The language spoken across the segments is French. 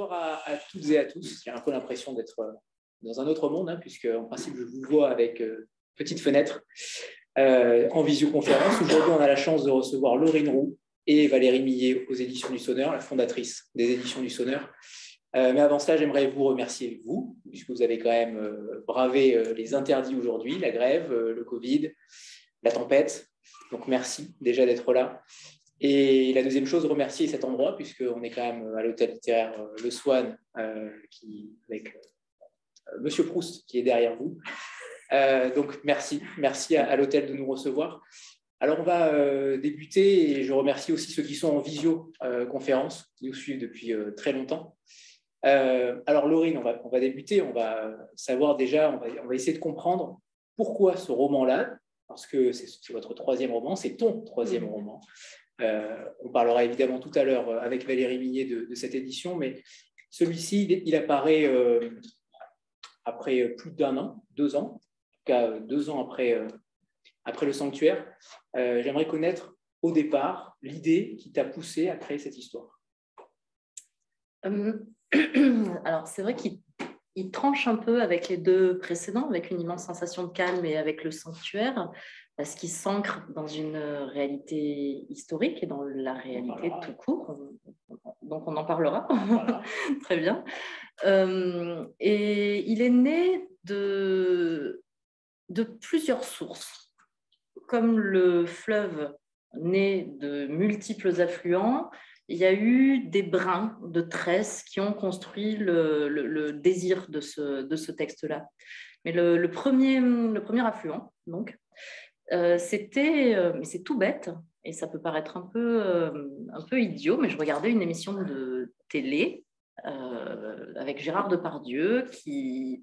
bonsoir à, toutes et à tous. J'ai un peu l'impression d'être euh, dans un autre monde, hein, puisque en principe, je vous vois avec euh, petite fenêtre euh, en visioconférence. Aujourd'hui, on a la chance de recevoir Laurine Roux et Valérie Millet aux éditions du Sonneur, la fondatrice des éditions du Sonneur. mais avant cela, j'aimerais vous remercier, vous, puisque vous avez quand même bravé les interdits aujourd'hui, la grève, le Covid, la tempête. Donc merci déjà d'être là. Et la deuxième chose, remercier cet endroit, puisqu'on est quand même à l'hôtel littéraire euh, Le Swan, euh, avec euh, Monsieur Proust qui est derrière vous. donc merci, merci à, l'hôtel de nous recevoir. Alors on va débuter et je remercie aussi ceux qui sont en visio-conférence, qui nous suivent depuis très longtemps. alors Laurine, on va, on va débuter, on va savoir déjà, on va, on va essayer de comprendre pourquoi ce roman-là, parce que c'est votre troisième roman, c'est ton troisième roman. Euh, on parlera évidemment tout à l'heure euh, avec Valérie Minier de, cette édition, mais celui-ci, il, apparaît euh, après plus d'un an, deux ans, en tout cas deux ans après, après le sanctuaire. J'aimerais connaître au départ l'idée qui t'a poussé à créer cette histoire. alors, c'est vrai qu'il tranche un peu avec les deux précédents, avec une immense sensation de calme et avec le sanctuaire parce qu'il s'ancre dans une réalité historique et dans la réalité tout court. Donc on en parlera. Très bien. Euh, et il est né de, de plusieurs sources. Comme le fleuve né de multiples affluents, il y a eu des brins de tresse qui ont construit le, le, désir de ce, de ce texte-là. Mais le, le, premier, le premier affluent, donc, euh, c'était, euh, mais c'est tout bête, et ça peut paraître un peu, euh, un peu idiot, mais je regardais une émission de télé avec Gérard Depardieu qui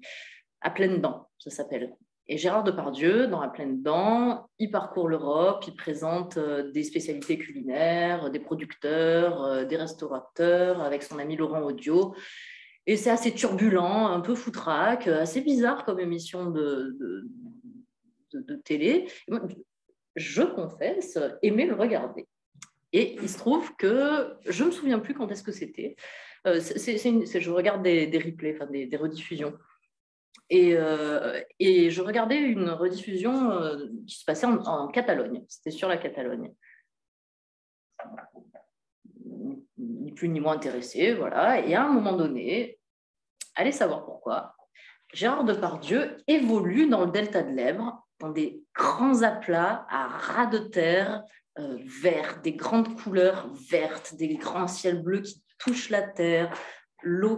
à pleines dents, ça s'appelle. Et Gérard Depardieu, dans À pleine dents, il parcourt l'Europe, il présente des spécialités culinaires, des producteurs, des restaurateurs, avec son ami Laurent Audio. Et c'est assez turbulent, un peu foutraque, assez bizarre comme émission de, de, télé, je confesse aimer le regarder. Et il se trouve que je ne me souviens plus quand est-ce que c'était. Euh, je regarde des, des replays, enfin des, rediffusions. Et, euh, et, je regardais une rediffusion euh, qui se passait en, Catalogne. C'était sur la Catalogne. Ni plus ni moins intéressé, voilà. Et à un moment donné, allez savoir pourquoi, Gérard Depardieu évolue dans le delta de l'Èbre dans des grands aplats à ras de terre, euh, verts, des grandes couleurs vertes, des grands ciels bleus qui touchent la terre, l'eau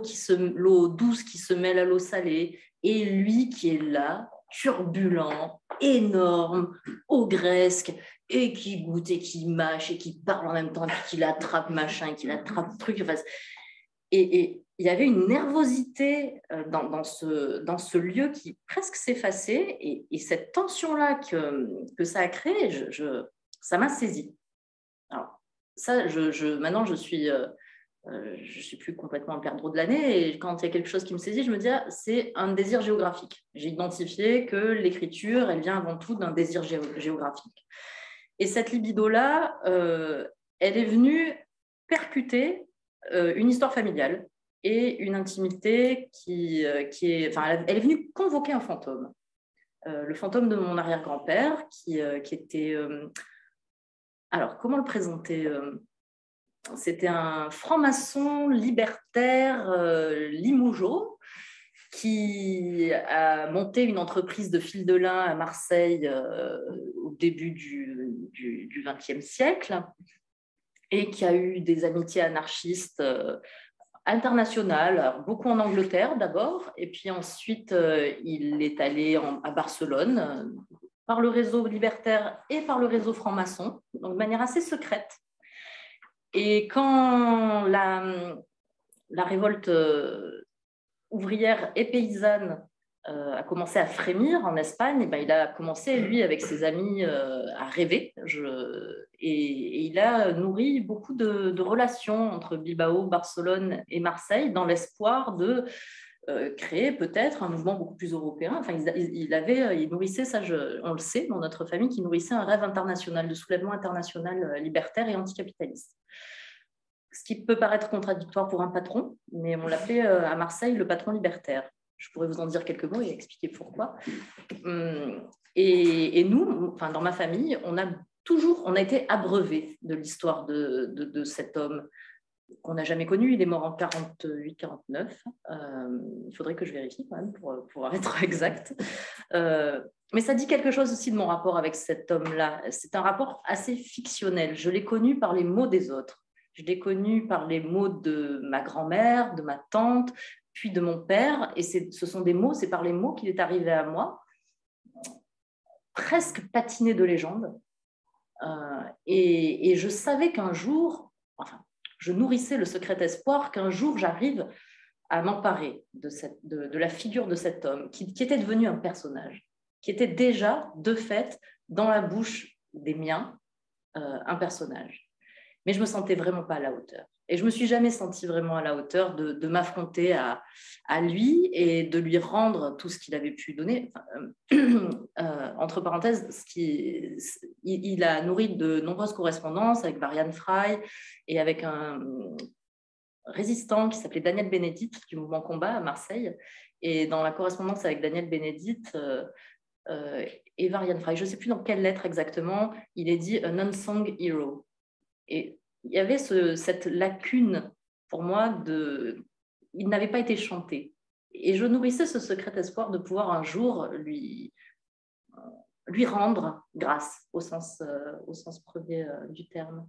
douce qui se mêle à l'eau salée, et lui qui est là, turbulent, énorme, ogresque, et qui goûte et qui mâche et qui parle en même temps, et qui l'attrape machin, et qui l'attrape truc. et, et, il y avait une nervosité euh, dans, ce, dans ce lieu qui presque s'effaçait. Et, cette tension-là que, que ça a créé, je, ça m'a saisi. Alors, ça, maintenant, je suis, euh, euh, je suis plus complètement en perdreau de l'année. Et quand il y a quelque chose qui me saisit, je me dis, ah, c'est un désir géographique. J'ai identifié que l'écriture, elle vient avant tout d'un désir géographique. Et cette libido-là, elle est venue percuter une histoire familiale et une intimité qui, euh, qui est, enfin, elle est venue convoquer un fantôme. Euh, le fantôme de mon arrière-grand-père, qui, euh, qui, était... alors, comment le présenter C'était un franc-maçon libertaire limougeau qui a monté une entreprise de fil de lin à Marseille au début du XXe siècle et qui a eu des amitiés anarchistes international, beaucoup en Angleterre d'abord, et puis ensuite euh, il est allé à Barcelone euh, par le réseau libertaire et par le réseau franc-maçon, donc de manière assez secrète. Et quand la, révolte euh, ouvrière et paysanne a commencé à frémir en Espagne, ben, il a commencé, lui, avec ses amis, euh, à rêver. et, il a nourri beaucoup de, relations entre Bilbao, Barcelone et Marseille dans l'espoir de euh, créer peut-être un mouvement beaucoup plus européen. Enfin, il, avait, il nourrissait, ça on le sait dans notre famille, qui nourrissait un rêve international, de soulèvement international libertaire et anticapitaliste. ce qui peut paraître contradictoire pour un patron, mais on l'appelait à Marseille le patron libertaire. Je pourrais vous en dire quelques mots et expliquer pourquoi. Hum, et, nous, enfin, dans ma famille, on a toujours, on a été abreuvé de l'histoire de, cet homme qu'on n'a jamais connu. Il est mort en 48-49. Euh, il faudrait que je vérifie quand même pour, pour être exact. Euh, mais ça dit quelque chose aussi de mon rapport avec cet homme-là. C'est un rapport assez fictionnel. Je l'ai connu par les mots des autres. Je l'ai connu par les mots de ma grand-mère, de ma tante, de mon père. Et ce sont des mots, c'est par les mots qu'il est arrivé à moi, presque patiné de légende. Euh, et, je savais qu'un jour, enfin, je nourrissais le secret espoir qu'un jour j'arrive à m'emparer de, de, la figure de cet homme qui, était devenu un personnage, qui était déjà, de fait, dans la bouche des miens, euh, un personnage. Mais je me sentais vraiment pas à la hauteur. Et je me suis jamais sentie vraiment à la hauteur de, m'affronter à, lui et de lui rendre tout ce qu'il avait pu donner. Euh, euh, entre parenthèses, il, a nourri de nombreuses correspondances avec Marianne Fry et avec un résistant qui s'appelait Daniel Bénédite du mouvement Combat à Marseille. Et dans la correspondance avec Daniel Bénédite euh, et Marianne Fry, je ne sais plus dans quelle lettre exactement, il est dit un unsung hero. Et il y avait cette lacune pour moi de. Il n'avait pas été chanté. Et je nourrissais ce secret espoir de pouvoir un jour lui, lui rendre grâce au sens, euh, au sens premier euh, du terme.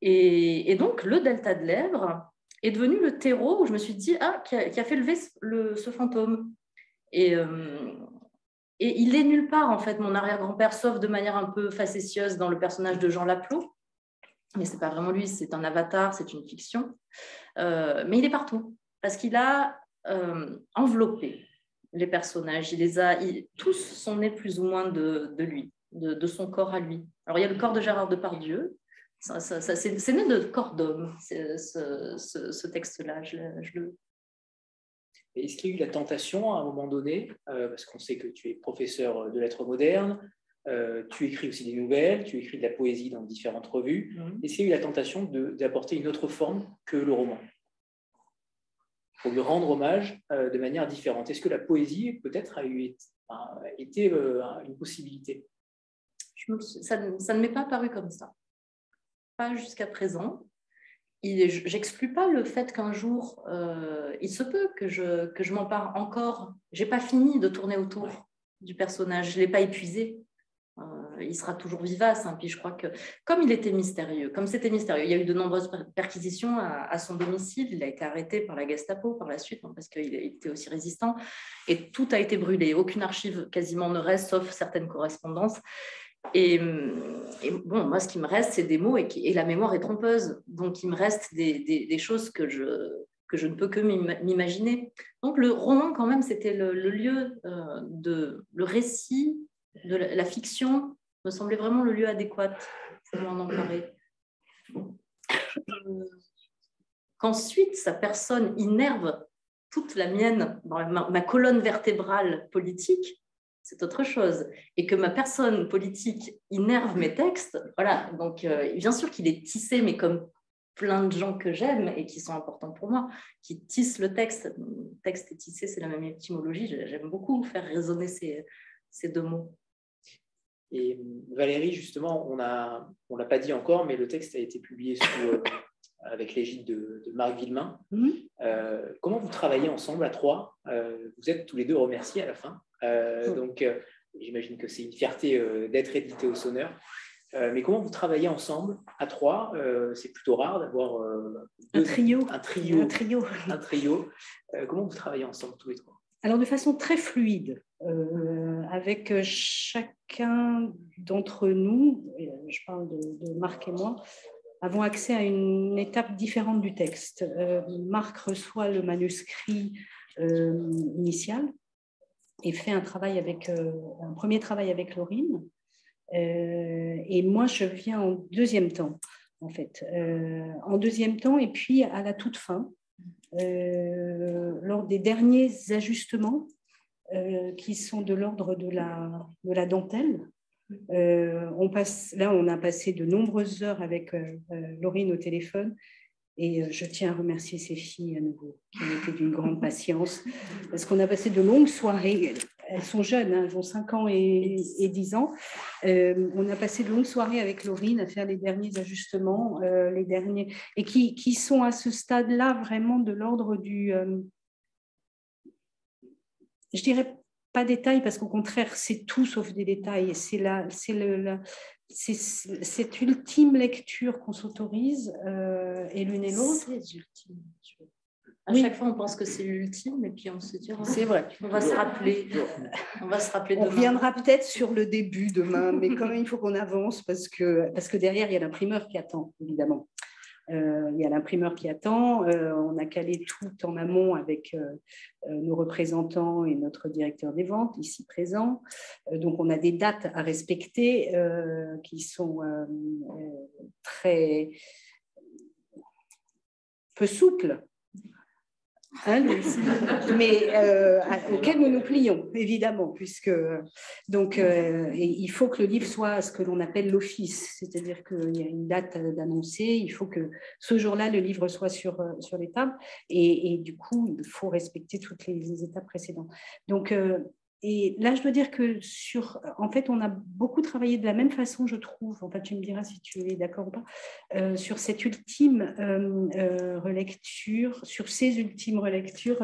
Et, donc, le delta de lèvres est devenu le terreau où je me suis dit, ah, qui a, fait lever ce fantôme. Et, euh, et il est nulle part, en fait, mon arrière-grand-père, sauf de manière un peu facétieuse dans le personnage de Jean Laplot mais c'est pas vraiment lui, c'est un avatar, c'est une fiction. Euh, mais il est partout parce qu'il a euh, enveloppé les personnages. Il les a, tous sont nés plus ou moins de, lui, de, son corps à lui. Alors il y a le corps de Gérard Depardieu. Ça, ça, c'est né de corps d'homme, ce, texte-là. Je, le... Est-ce qu'il y a eu la tentation à un moment donné, euh, parce qu'on sait que tu es professeur de lettres modernes, euh, tu écris aussi des nouvelles, tu écris de la poésie dans différentes revues. Est-ce qu'il y a eu la tentation d'apporter une autre forme que le roman Pour lui rendre hommage euh, de manière différente. Est-ce que la poésie, peut-être, a eu, été euh, une possibilité? Ça, ne m'est pas apparu comme ça. Pas jusqu'à présent. J'exclus pas le fait qu'un jour, il se peut que je, que je m'empare encore. J'ai pas fini de tourner autour du personnage. Je l'ai pas épuisé. Il sera toujours vivace. Hein. Puis je crois que, comme il était mystérieux, comme c'était mystérieux, il y a eu de nombreuses perquisitions à, son domicile. Il a été arrêté par la Gestapo par la suite, hein, parce qu'il était aussi résistant. Et tout a été brûlé. Aucune archive quasiment ne reste, sauf certaines correspondances. Et, bon, moi, ce qui me reste, c'est des mots et, et, la mémoire est trompeuse. Donc, il me reste des, choses que je, que je ne peux que m'imaginer. Donc, le roman, quand même, c'était le, lieu euh, de le récit de la, fiction me semblait vraiment le lieu adéquat pour m'en emparer. Qu'ensuite, sa personne innerve toute la mienne, ma, colonne vertébrale politique, c'est autre chose. Et que ma personne politique innerve mes textes, voilà. Donc, euh, bien sûr qu'il est tissé, mais comme plein de gens que j'aime et qui sont importants pour moi, qui tissent le texte. Texte et tissé, c'est la même étymologie. J'aime beaucoup faire résonner ces deux mots. Et Valérie, justement, on ne on l'a pas dit encore, mais le texte a été publié euh, avec l'égide de, Marc Villemain. Mhm. Euh, comment vous travaillez ensemble à trois? Euh, Vous êtes tous les deux remerciés à la fin. Mhm. Donc, j'imagine que c'est une fierté d'être édité au Sonneur. mais comment vous travaillez ensemble à trois? C'est plutôt rare d'avoir un trio. Un trio. Un trio. Un trio. comment vous travaillez ensemble tous les trois? Alors, de façon très fluide. Euh, avec chacun d'entre nous, je parle de, Marc et moi, avons accès à une étape différente du texte. Euh, Marc reçoit le manuscrit euh, initial et fait un travail avec un premier travail avec Laurine. et moi, je viens en deuxième temps, en fait, en deuxième temps, et puis à la toute fin, lors des derniers ajustements euh, qui sont de l'ordre de la, de la dentelle. Euh, on passe, là, on a passé de nombreuses heures avec euh, Laurine au téléphone Et je tiens à remercier ces filles à nouveau, qui ont été d'une grande patience, parce qu'on a passé de longues soirées. Elles sont jeunes, hein, elles ont 5 ans et, et 10 ans. on a passé de longues soirées avec Laurine à faire les derniers ajustements, les derniers, et qui, qui, sont à ce stade-là vraiment de l'ordre du, je dirais pas détail parce qu'au contraire, c'est tout sauf des détails. C'est la, c'est le, c'est cette ultime lecture qu'on s'autorise euh, et l'une et l'autre. À chaque fois, on pense que c'est l'ultime et puis on se dit, oh, c'est vrai, on va se rappeler. On va se rappeler On reviendra peut-être sur le début demain, mais quand même, il faut qu'on avance parce que, parce que derrière, il y a l'imprimeur qui attend, évidemment. Euh, il y a l'imprimeur qui attend. Euh, on a calé tout en amont avec euh, nos représentants et notre directeur des ventes ici présent. donc, on a des dates à respecter qui sont très peu souples Hein, mais euh, auquel nous nous plions, évidemment, puisque donc euh, il faut que le livre soit ce que l'on appelle l'office, c'est-à-dire qu'il y a une date d'annoncer, il faut que ce jour-là le livre soit sur, sur les tables, et, du coup il faut respecter toutes les, étapes précédentes. Donc euh, et là, je dois dire que sur, en fait, on a beaucoup travaillé de la même façon, je trouve. En fait, tu me diras si tu es d'accord ou pas, euh, sur cette ultime euh, euh, relecture, sur ces ultimes relectures,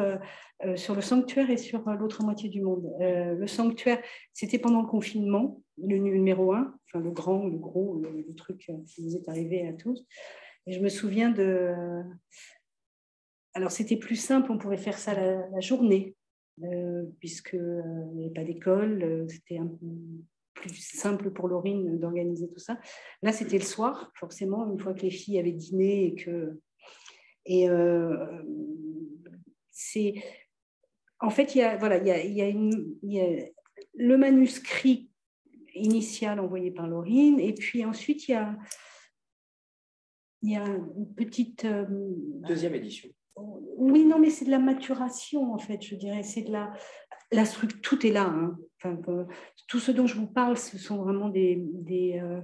sur le sanctuaire et sur l'autre moitié du monde. le sanctuaire, c'était pendant le confinement, le numéro un, enfin le grand, le gros, le, truc qui nous est arrivé à tous. Et je me souviens de. Alors, c'était plus simple, on pouvait faire ça la journée euh, puisqu'il euh, n'y avait pas d'école, euh, c'était un peu plus simple pour Laurine d'organiser tout ça. Là, c'était le soir, forcément, une fois que les filles avaient dîné et que. Et c'est. En fait, il y a, voilà, il y a, il y a le manuscrit initial envoyé par Laurine, et puis ensuite, il y a, il y a une petite. Deuxième édition. Oui, non, mais c'est de la maturation, en fait, je dirais. C'est de la, la tout est là. Hein. Enfin, tout ce dont je vous parle, ce sont vraiment des, euh,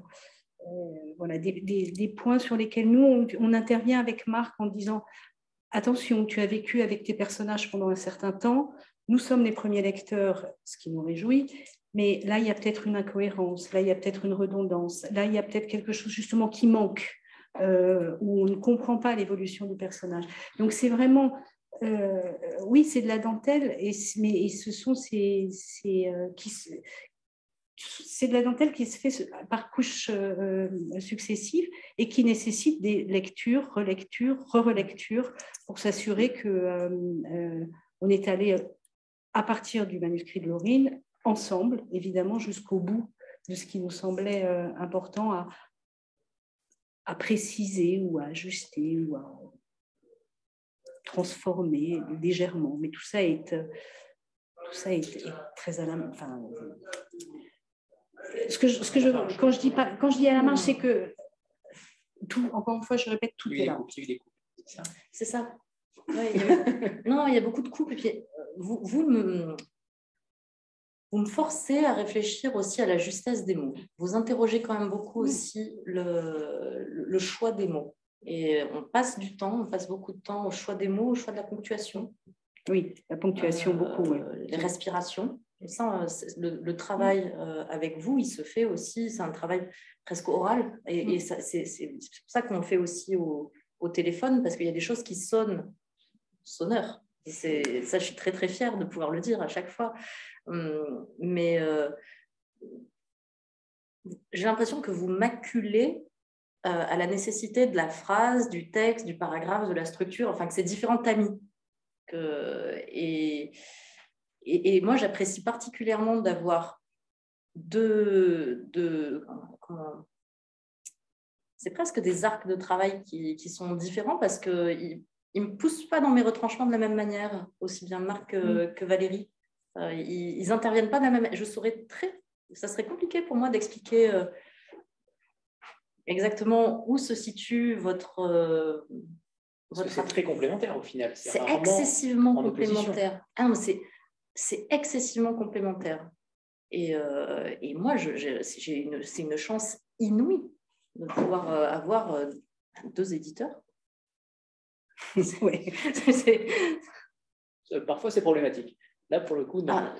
euh, points sur lesquels nous, on, intervient avec Marc en disant attention, tu as vécu avec tes personnages pendant un certain temps, nous sommes les premiers lecteurs, ce qui nous réjouit, mais là, il y a peut-être une incohérence, là, il y a peut-être une redondance, là, il y a peut-être quelque chose justement qui manque. Euh, où on ne comprend pas l'évolution du personnage. Donc c'est vraiment, euh, oui, c'est de la dentelle, mais ce sont ces, euh, c'est de la dentelle qui se fait par couches successives et qui nécessite des lectures, relectures, re-relectures pour s'assurer que on est allé à partir du manuscrit de Laurine ensemble, évidemment, jusqu'au bout de ce qui nous semblait important à, à préciser ou à ajuster ou à transformer légèrement. Mais tout ça est, tout ça est, très à la main. Enfin, ce que je, ce que je, quand, je dis pas, quand je dis à la main, c'est que tout, encore une fois, je répète, tout est là. C'est ça. non, il y a beaucoup de coupes. Et puis, vous, vous me, vous me forcez à réfléchir aussi à la justesse des mots. Vous interrogez quand même beaucoup aussi le, le, choix des mots. Et on passe du temps, on passe beaucoup de temps au choix des mots, au choix de la ponctuation. Oui, la ponctuation, euh, beaucoup. Les respirations. Et ça, euh, le, travail euh, avec vous, il se fait aussi, c'est un travail presque oral. Et, et c'est pour ça qu'on le fait aussi au, au téléphone, parce qu'il y a des choses qui sonnent sonneurs. Et ça, je suis très très fière de pouvoir le dire à chaque fois. Hum, mais euh, j'ai l'impression que vous maculez euh, à la nécessité de la phrase, du texte, du paragraphe, de la structure, enfin que c'est différent tamis. Que, et, moi, j'apprécie particulièrement d'avoir deux, c'est presque des arcs de travail qui, sont différents parce qu'ils ne me poussent pas dans mes retranchements de la même manière, aussi bien Marc que, mm. que Valérie. Euh, ils n'interviennent pas de la même Je saurais très. Ça serait compliqué pour moi d'expliquer euh, exactement où se situe votre. Euh, c'est très complémentaire au final. C'est excessivement complémentaire. Ah, c'est excessivement complémentaire. Et, et moi, c'est une, une, chance inouïe de pouvoir avoir deux éditeurs Euh, parfois, c'est problématique. Là, pour le coup, non. Ah.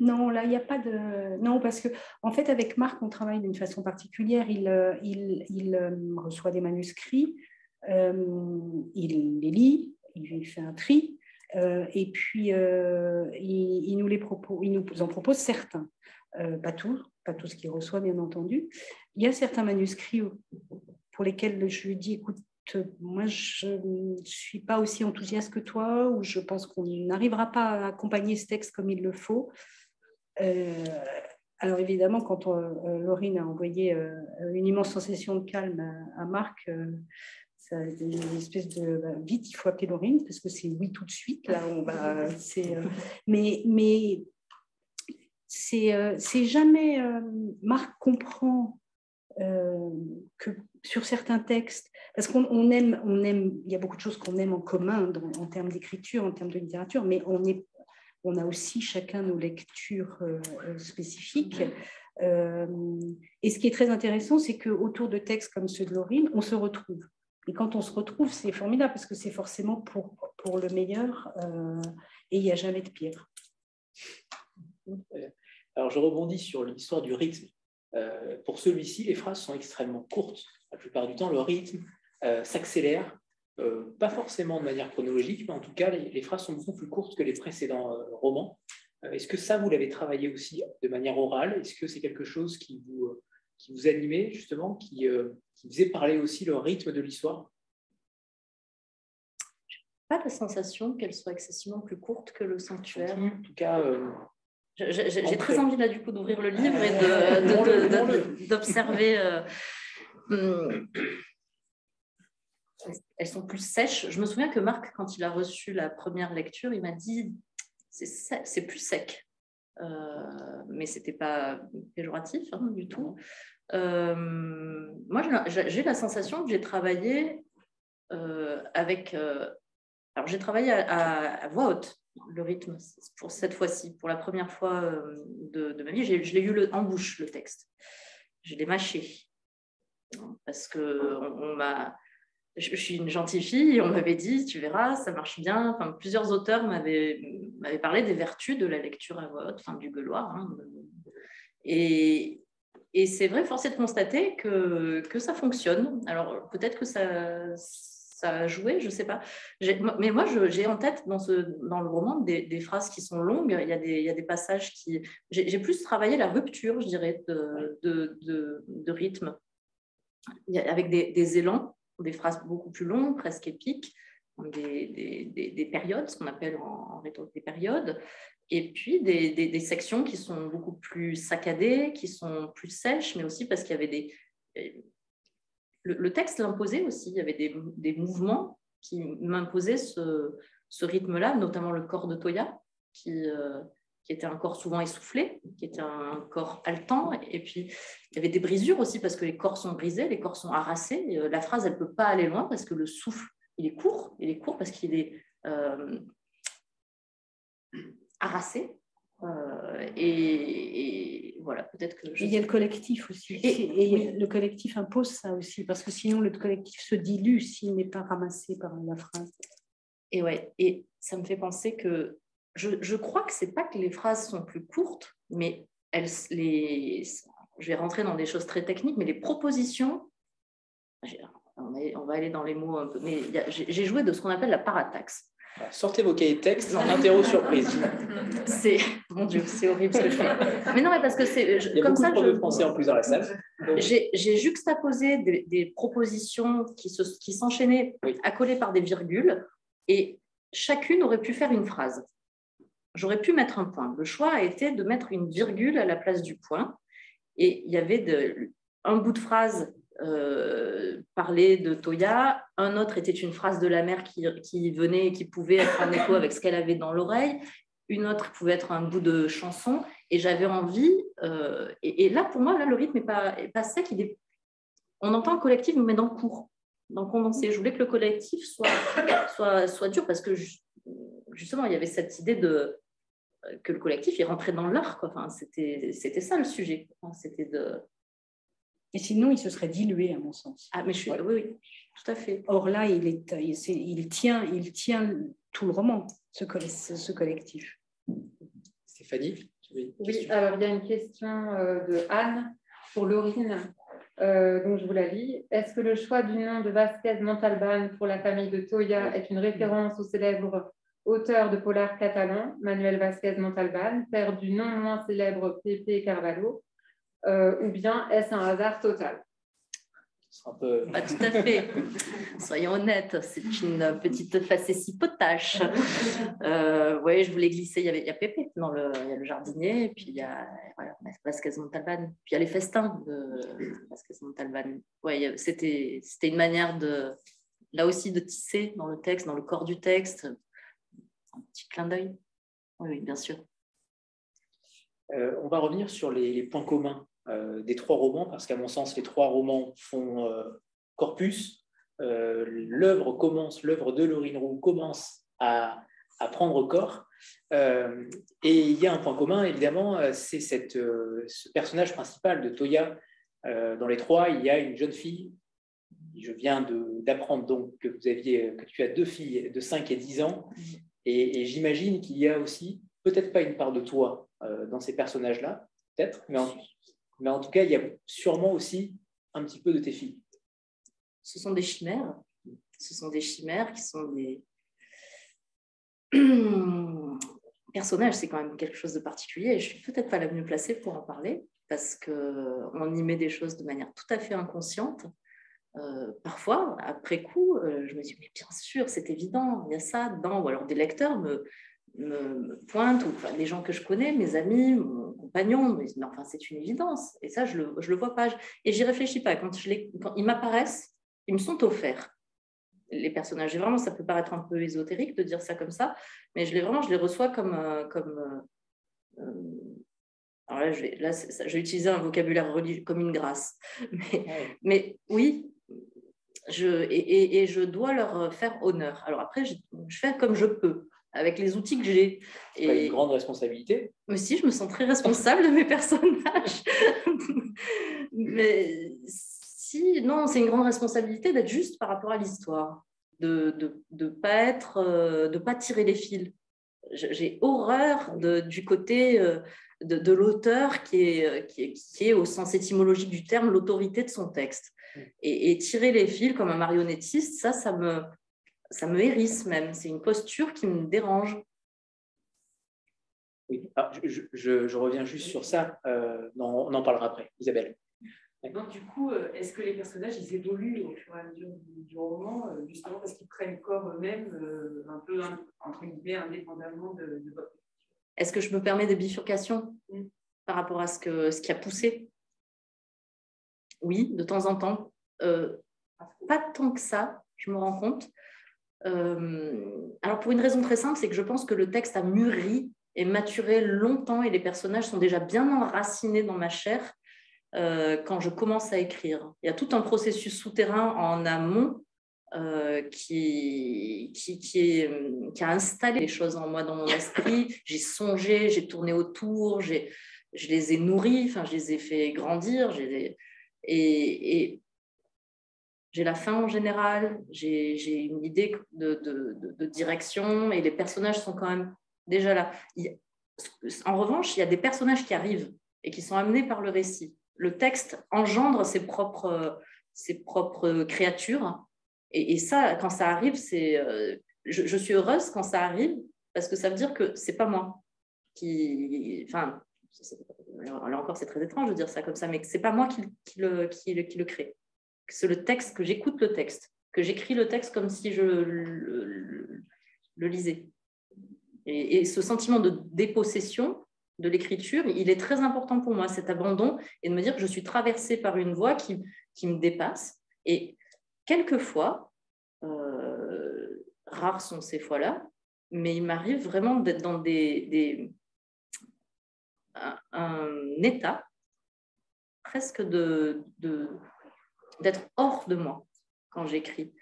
Non, là, il n'y a pas de. Non, parce que, en fait, avec Marc, on travaille d'une façon particulière. Il, euh, il, il euh, reçoit des manuscrits, il les lit, il fait un tri, et puis il, nous les propose, il nous en propose certains. pas tous, pas tout ce qu'il reçoit, bien entendu. Il y a certains manuscrits pour lesquels je lui dis écoute, moi, je ne suis pas aussi enthousiaste que toi, ou je pense qu'on n'arrivera pas à accompagner ce texte comme il le faut. Euh, alors évidemment, quand euh, Laurine a envoyé euh, une immense sensation de calme à, Marc, ça une espèce de bah, vite, il faut appeler Laurine parce que c'est oui tout de suite. Là, on va, mais mais c'est jamais Marc comprend que sur certains textes, parce qu'on aime, on aime, il y a beaucoup de choses qu'on aime en commun en termes d'écriture, en termes de littérature, mais on, est, on a aussi chacun nos lectures euh, euh, spécifiques. Euh, et ce qui est très intéressant, c'est qu'autour de textes comme ceux de Laurine, on se retrouve. Et quand on se retrouve, c'est formidable parce que c'est forcément pour, pour le meilleur et il n'y a jamais de pire. Alors je rebondis sur l'histoire du rythme. pour celui-ci, les phrases sont extrêmement courtes la plupart du temps, le rythme euh, s'accélère, euh, pas forcément de manière chronologique, mais en tout cas, les, phrases sont beaucoup plus courtes que les précédents euh, romans. Est-ce que ça, vous l'avez travaillé aussi de manière orale? Est-ce que c'est quelque chose qui vous, qui vous animait, justement, qui, qui faisait parler aussi le rythme de l'histoire? Pas la sensation qu'elle soit excessivement plus courte que le sanctuaire. En tout cas, j'ai très envie là du coup d'ouvrir le livre et d'observer. Hum. Elles sont plus sèches. Je me souviens que Marc, quand il a reçu la première lecture, il m'a dit c'est plus sec. Euh, mais ce n'était pas péjoratif hein, du tout. Euh, moi, j'ai la sensation que j'ai travaillé euh, avec. alors, j'ai travaillé à, voix haute, le rythme, pour cette fois-ci, pour la première fois de, ma vie. Je l'ai eu en bouche, le texte. Je l'ai mâché parce que on, m'a je, suis une gentille fille, on m'avait dit, tu verras, ça marche bien. Enfin, plusieurs auteurs m'avaient parlé des vertus de la lecture à voix haute, enfin, du gueuloir. Hein. Et, et c'est vrai, force de constater que, que ça fonctionne. Alors, peut-être que ça, ça a joué, je ne sais pas. Mais moi, j'ai en tête dans, ce, dans le roman des, des, phrases qui sont longues. Il y a des, il y a des passages qui. J'ai plus travaillé la rupture, je dirais, de, de, de, rythme avec des, élans, des phrases beaucoup plus longues, presque épiques, des, périodes, ce qu'on appelle en, rhétorique des périodes, et puis des, sections qui sont beaucoup plus saccadées, qui sont plus sèches, mais aussi parce qu'il y avait des... Le, texte l'imposait aussi, il y avait des, mouvements qui m'imposaient ce, ce rythme-là, notamment le corps de Toya, qui, euh, qui était un corps souvent essoufflé, qui était un corps haletant. Et puis, il y avait des brisures aussi parce que les corps sont brisés, les corps sont harassés. Euh, la phrase, elle ne peut pas aller loin parce que le souffle, il est court. Il est court parce qu'il est euh, harassé. Euh, et, voilà, peut-être que. il y a le collectif aussi. Et, le collectif impose ça aussi, parce que sinon le collectif se dilue s'il n'est pas ramassé par la phrase. Et ouais, et ça me fait penser que je, crois que c'est pas que les phrases sont plus courtes, mais elles, les, je vais rentrer dans des choses très techniques, mais les propositions, on, va aller dans les mots un peu, mais j'ai joué de ce qu'on appelle la parataxe. Sortez vos cahiers de texte en interro surprise. C'est mon Dieu, c'est horrible ce que je fais. Mais non, mais parce que c'est comme ça. Je... de français en plus dans la salle. J'ai juxtaposé des, propositions qui s'enchaînaient qui accolées par des virgules, et chacune aurait pu faire une phrase j'aurais pu mettre un point. Le choix a été de mettre une virgule à la place du point. Et il y avait un bout de phrase euh, de Toya, un autre était une phrase de la mère qui, venait et qui pouvait être en écho avec ce qu'elle avait dans l'oreille, une autre pouvait être un bout de chanson, et j'avais envie, euh, et, là pour moi, là, le rythme n'est pas, pas sec, on entend le collectif, mais dans le cours, dans le condensé. Je voulais que le collectif soit, soit, soit dur, parce que justement, il y avait cette idée de que le collectif il rentrait dans l'art. Enfin, c'était, c'était ça le sujet. c'était de... Et sinon, il se serait dilué, à mon sens. Ah, mais je suis, oui, oui, tout à fait. Or là, il, est, il, tient, il tient tout le roman, ce, ce collectif. Stéphanie Oui, alors il y a une question euh, de Anne pour Laurine. Euh, donc je vous la lis. Est-ce que le choix du nom de Vasquez Montalban pour la famille de Toya est une référence au célèbre auteur de polar catalan, Manuel Vasquez Montalban, père du non moins célèbre Pepe Carvalho, euh, ou bien est-ce un hasard total? Un peu... Pas tout à fait. Soyons honnêtes, c'est une petite facétie potache. Euh, oui, je voulais glisser. Il y, avait, il y a Pépé dans le, il y a le jardinier, puis il y a voilà, Vasquez Montalban, puis il y a les festins de Vasquez Montalban. Ouais, c'était, c'était une manière de, là aussi, de tisser dans le texte, dans le corps du texte, un petit clin d'œil. Oui, bien sûr. Euh, on va revenir sur les points communs euh, des trois romans, parce qu'à mon sens, les trois romans font euh, corpus. L'œuvre commence, l'œuvre de Laurine Roux commence à, prendre corps. et il y a un point commun, évidemment, c'est ce personnage principal de Toya. dans les trois, il y a une jeune fille. Je viens d'apprendre donc que vous aviez, que tu as deux filles de 5 et 10 ans. Et, j'imagine qu'il y a aussi, peut-être pas une part de toi dans ces personnages-là, peut-être, mais en tout cas, il y a sûrement aussi un petit peu de tes filles. Ce sont des chimères. Ce sont des chimères qui sont des personnages. C'est quand même quelque chose de particulier. Je suis peut-être pas la mieux placée pour en parler parce qu'on y met des choses de manière tout à fait inconsciente. Euh, parfois, après coup, euh, je me dis, mais bien sûr, c'est évident, il y a ça dedans. Ou alors des lecteurs me, me, pointent, ou enfin, les gens que je connais, mes amis, mon compagnon, mais, enfin, c'est une évidence. Et ça, je ne le, je le vois pas. Et j'y réfléchis pas. Quand, je les, quand ils m'apparaissent, ils me sont offerts. Les personnages, vraiment, ça peut paraître un peu ésotérique de dire ça comme ça, mais je les vraiment, je les reçois comme, euh, comme alors là, je vais, là, ça, je vais utiliser un vocabulaire religieux comme une grâce. Mais, mais oui, je, et, et, je dois leur faire honneur. Alors après, je, je fais comme je peux avec les outils que j'ai. Et une grande responsabilité? Mais si, je me sens très responsable de mes personnages. Mais si, non, c'est une grande responsabilité d'être juste par rapport à l'histoire, de ne de, de pas être, euh, de pas tirer les fils. J'ai horreur de, du côté euh, de, de l'auteur qui est, qui, est, qui est, au sens étymologique du terme, l'autorité de son texte. Et, et, tirer les fils comme un marionnettiste, ça, ça me, ça me hérisse même. C'est une posture qui me dérange. Oui, je, reviens juste sur ça. Euh, on en parlera après. Isabelle. Donc, du coup, euh, est-ce que les personnages ils évoluent au fur et à mesure du, roman, euh, justement parce qu'ils prennent corps eux-mêmes, un peu entre guillemets, indépendamment de, votre Est-ce que je me permets des bifurcations mm. par rapport à ce, que, ce qui a poussé? Oui, de temps en temps. pas tant que ça, je me rends compte. Euh, alors pour une raison très simple, c'est que je pense que le texte a mûri et maturé longtemps et les personnages sont déjà bien enracinés dans ma chair euh, quand je commence à écrire. Il y a tout un processus souterrain en amont euh, qui, qui, qui, a installé les choses en moi, dans mon esprit. J'ai songé, j'ai tourné autour, je les ai nourris, enfin, je les ai fait grandir. Et, j'ai la fin en général, j'ai une idée de, direction et les personnages sont quand même déjà là. en revanche, il y a des personnages qui arrivent et qui sont amenés par le récit. Le texte engendre ses propres, créatures. Et, ça, quand ça arrive, euh, je, suis heureuse quand ça arrive parce que ça veut dire que c'est pas moi qui, enfin, là encore c'est très étrange de dire ça comme ça, mais c'est pas moi qui, le, qui, qui le crée c'est le texte, que j'écoute le texte, que j'écris le texte comme si je le, lisais. Et, ce sentiment de dépossession de l'écriture, il est très important pour moi, cet abandon, et de me dire que je suis traversée par une voix qui, qui me dépasse. Et quelquefois, euh, rares sont ces fois-là, mais il m'arrive vraiment d'être dans des un, état presque de, d'être hors de moi quand j'écris.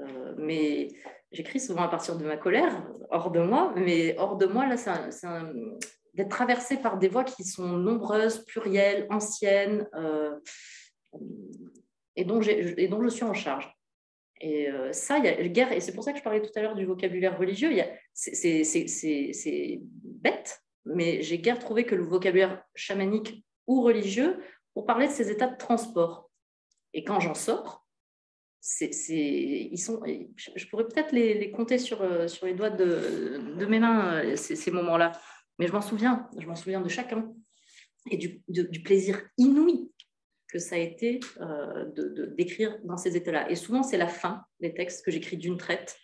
Euh, mais j'écris souvent à partir de ma colère, hors de moi, mais hors de moi, là, c'est d'être traversé par des voix qui sont nombreuses, plurielles, anciennes, euh, et, dont et dont je suis en charge. Et euh, ça, il y a guerre, et c'est pour ça que je parlais tout à l'heure du vocabulaire religieux. C'est bête, mais j'ai guère trouvé que le vocabulaire chamanique ou religieux pour parler de ces états de transport. Et quand j'en sors, c'est, ils sont, je pourrais peut-être les, compter sur, euh, sur les doigts de, de mes mains, euh, ces, moments-là. Mais je m'en souviens, je m'en souviens de chacun et du, du plaisir inouï que ça a été euh, d'écrire dans ces états-là. Et souvent, c'est la fin des textes que j'écris d'une traite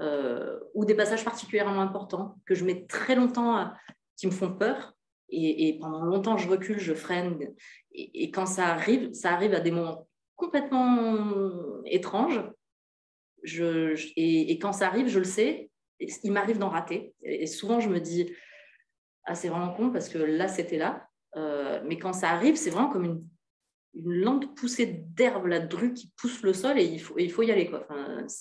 euh, ou des passages particulièrement importants que je mets très longtemps, qui me font peur. Et, pendant longtemps, je recule, je freine. Et, quand ça arrive, ça arrive à des moments complètement étranges. Et, quand ça arrive, je le sais, il m'arrive d'en rater. Et, souvent, je me dis, ah, c'est vraiment con parce que là, c'était là. Euh, mais quand ça arrive, c'est vraiment comme une lente poussée d'herbe, la drue qui pousse le sol et il faut, il faut y aller. Quoi.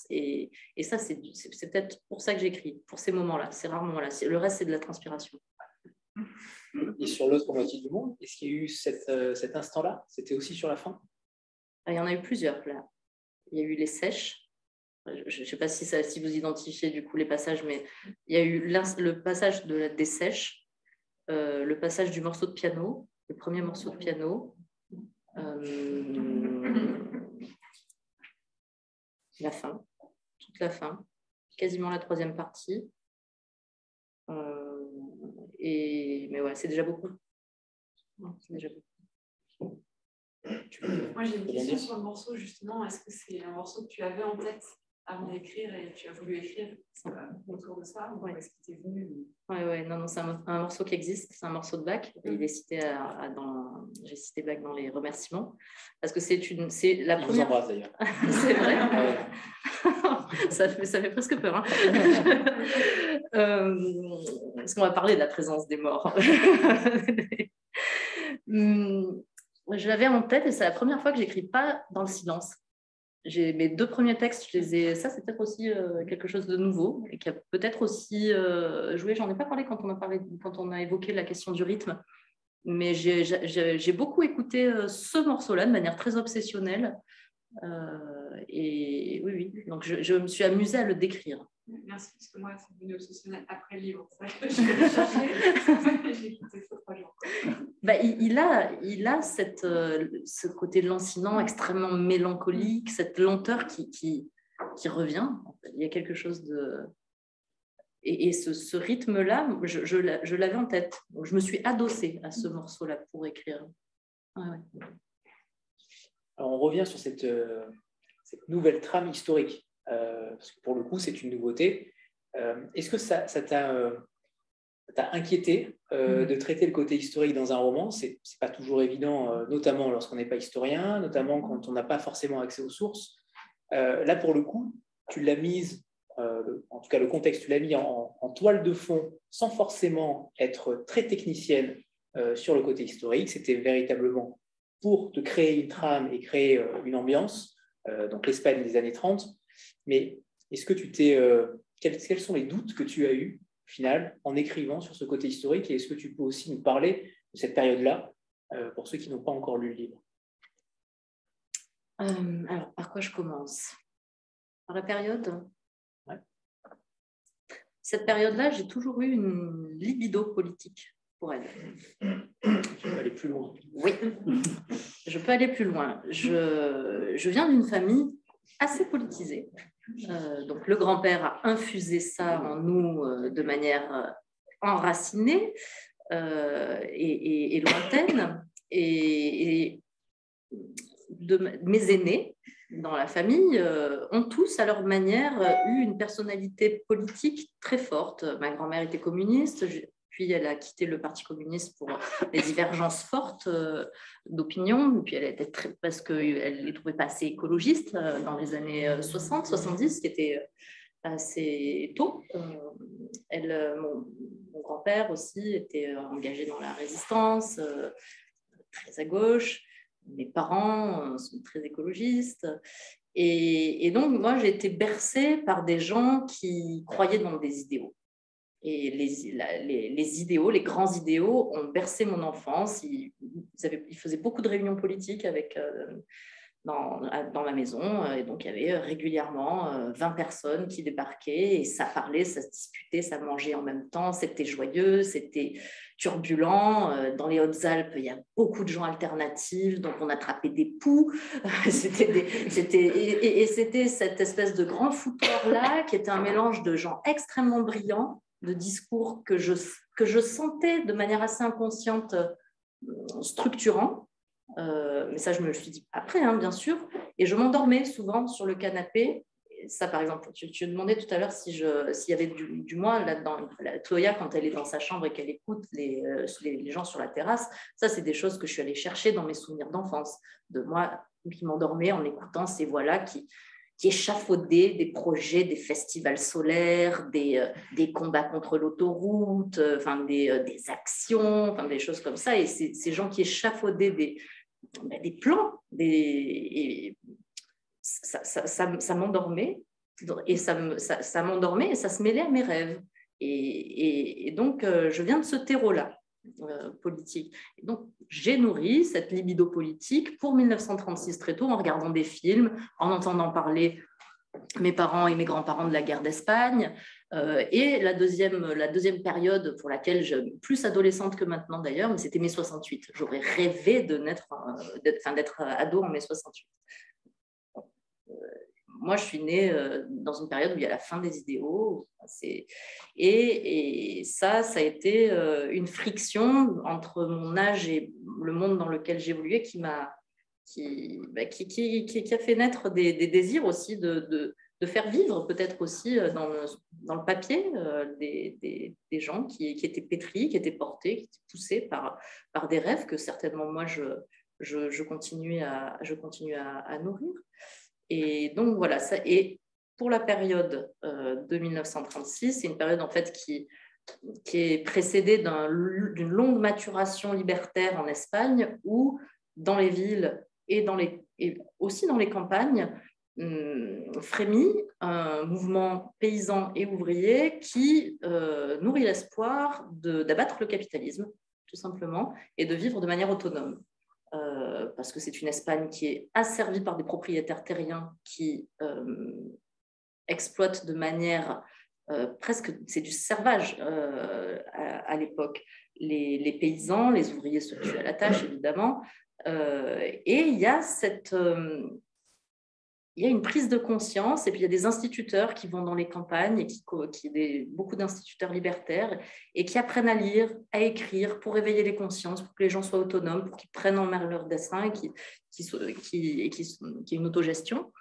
et, ça, c'est peut-être pour ça que j'écris, pour ces moments-là. C'est rarement là. Le reste, c'est de la transpiration. Et sur l'autre moitié du monde, est-ce qu'il y a eu euh, cet instant-là? C'était aussi sur la fin? Ah, Il y en a eu plusieurs. Là. Il y a eu les sèches. Je ne sais pas si, vous identifiez du coup les passages, mais il y a eu le passage des sèches, euh, le passage du morceau de piano, le premier morceau de piano, euh, la fin, toute la fin, quasiment la troisième partie. Mais ouais, c'est déjà beaucoup. C'est déjà beaucoup. Moi, j'ai une question sur le morceau, justement. Est-ce que c'est un morceau que tu avais en tête avant d'écrire et tu as voulu écrire autour de ça ou est-ce qu'il t'est venu Oui, ouais, non, non c'est un, morceau qui existe, c'est un morceau de Bach. Et il est cité dans, j'ai cité Bach dans les remerciements parce que c'est une, c'est la il première. Vous embrasse d'ailleurs. c'est vrai. ça, fait, ça fait presque peur. Hein. euh, parce qu'on va parler de la présence des morts. Hum, je l'avais en tête et c'est la première fois que j'écris pas dans le silence j'ai mes deux premiers textes, je les ai. Ça, c'est peut-être aussi euh, quelque chose de nouveau et qui a peut-être aussi euh, joué. J'en ai pas parlé quand on a parlé, quand on a évoqué la question du rythme, mais j'ai beaucoup écouté euh, ce morceau-là de manière très obsessionnelle. et oui, oui. Donc, je, je, me suis amusée à le décrire. Merci, parce que moi, c'est devenu obsessionnel après le livre. bah, il, il, a, il a cette, euh, ce côté lancinant, extrêmement mélancolique, cette lenteur qui, qui, qui revient. Il y a quelque chose de. Et, et ce, ce rythme-là, je, je, je l'avais en tête. Donc, je me suis adossée à ce morceau-là pour écrire. Ah ouais. Alors, on revient sur cette, euh, cette nouvelle trame historique parce que pour le coup, c'est une nouveauté. Euh, est-ce que ça t'a euh, inquiété mm. de traiter le côté historique dans un roman? C'est n'est pas toujours évident, notamment lorsqu'on n'est pas historien, notamment quand on n'a pas forcément accès aux sources. là, pour le coup, tu l'as mise, en tout cas le contexte, tu l'as mis en, en, toile de fond sans forcément être très technicienne sur le côté historique. C'était véritablement pour te créer une trame et créer une ambiance, donc l'Espagne des années 30. Mais est-ce que tu t'es. Euh, quels, sont les doutes que tu as eus, au final, en écrivant sur ce côté historique Et est-ce que tu peux aussi nous parler de cette période-là, euh, pour ceux qui n'ont pas encore lu le livre? Euh, Alors, par quoi je commence? Par la période? Cette période-là, j'ai toujours eu une libido politique pour elle. Je peux aller plus loin. Oui, je peux aller plus loin. Je, je viens d'une famille assez politisée. Euh, donc le grand-père a infusé ça en nous euh, de manière euh, enracinée et, lointaine. Et, de, mes aînés dans la famille ont tous, à leur manière, eu une personnalité politique très forte. Ma grand-mère était communiste, puis elle a quitté le Parti communiste pour des divergences fortes euh, d'opinion. Puis elle était très, parce qu'elle ne les trouvait pas assez écologistes euh, dans les années 60, euh, 70, qui était assez tôt. Elle, mon, grand-père aussi était engagé dans la résistance, très à gauche. Mes parents sont très écologistes. Et donc, moi, j'ai été bercée par des gens qui croyaient dans des idéaux. Et les, les, idéaux, les grands idéaux ont bercé mon enfance. Ils, ils, faisaient beaucoup de réunions politiques avec, euh, dans, dans, ma maison. Et donc, il y avait régulièrement 20 personnes qui débarquaient et ça parlait, ça se disputait, ça mangeait en même temps. C'était joyeux, c'était turbulent. Dans les Hautes-Alpes, il y a beaucoup de gens alternatifs, donc on attrapait des poux. c'était et, et c'était cette espèce de grand foutoir-là qui était un mélange de gens extrêmement brillants, de discours que je, que je sentais de manière assez inconsciente structurant euh, mais ça, je me le suis dit après, hein, bien sûr. Et je m'endormais souvent sur le canapé. Ça, par exemple, tu, tu demandais tout à l'heure si s'il y avait du, du moins là-dedans. La Toya, quand elle est dans sa chambre et qu'elle écoute les, euh, les, les, gens sur la terrasse, ça, c'est des choses que je suis allée chercher dans mes souvenirs d'enfance, de moi qui m'endormais en écoutant ces voix-là qui, qui échafaudaient des projets, des festivals solaires, des, euh, combats contre l'autoroute, enfin des, des, actions, enfin des choses comme ça. Et ces gens qui échafaudaient des, des plans, ça, m'endormait et ça, m'endormait et ça se mêlait à mes rêves. Et, et, donc, euh, je viens de ce terreau-là. Euh, politique. Donc, j'ai nourri cette libido politique pour 1936 très tôt en regardant des films, en entendant parler mes parents et mes grands-parents de la guerre d'Espagne, euh, et la deuxième, la deuxième période pour laquelle, je, plus adolescente que maintenant d'ailleurs, mais c'était mai 68. J'aurais rêvé de naître, d'être ado en mai 68. Euh, moi, je suis née euh, dans une période où il y a la fin des idéaux. Et, et, ça, ça a été une friction entre mon âge et le monde dans lequel j'évoluais qui m'a qui, bah, qui, qui, qui, a fait naître des, désirs aussi de, de, de faire vivre peut-être aussi euh, dans le, dans le papier euh, des, des, des, gens qui, étaient pétris, qui étaient portés, qui étaient poussés par, par des rêves que certainement moi je, je, je continue, à, je continue à, nourrir. Et donc voilà, ça, et pour la période euh, de 1936, c'est une période en fait qui, est précédée d'une longue maturation libertaire en Espagne où dans les villes et, dans les, aussi dans les campagnes, Hum, frémit un mouvement paysan et ouvrier qui euh, nourrit l'espoir d'abattre le capitalisme, tout simplement, et de vivre de manière autonome. Euh, parce que c'est une Espagne qui est asservie par des propriétaires terriens qui euh, exploitent de manière presque, c'est du servage à, l'époque. Les, les, paysans, les ouvriers se tuent à la tâche, évidemment. et il y a cette il y a une prise de conscience et puis il y a des instituteurs qui vont dans les campagnes et qui, qui des, beaucoup d'instituteurs libertaires et qui apprennent à lire, à écrire pour éveiller les consciences, pour que les gens soient autonomes, pour qu'ils prennent en main leur dessin et qui, qui, qui, qui, qui une autogestion.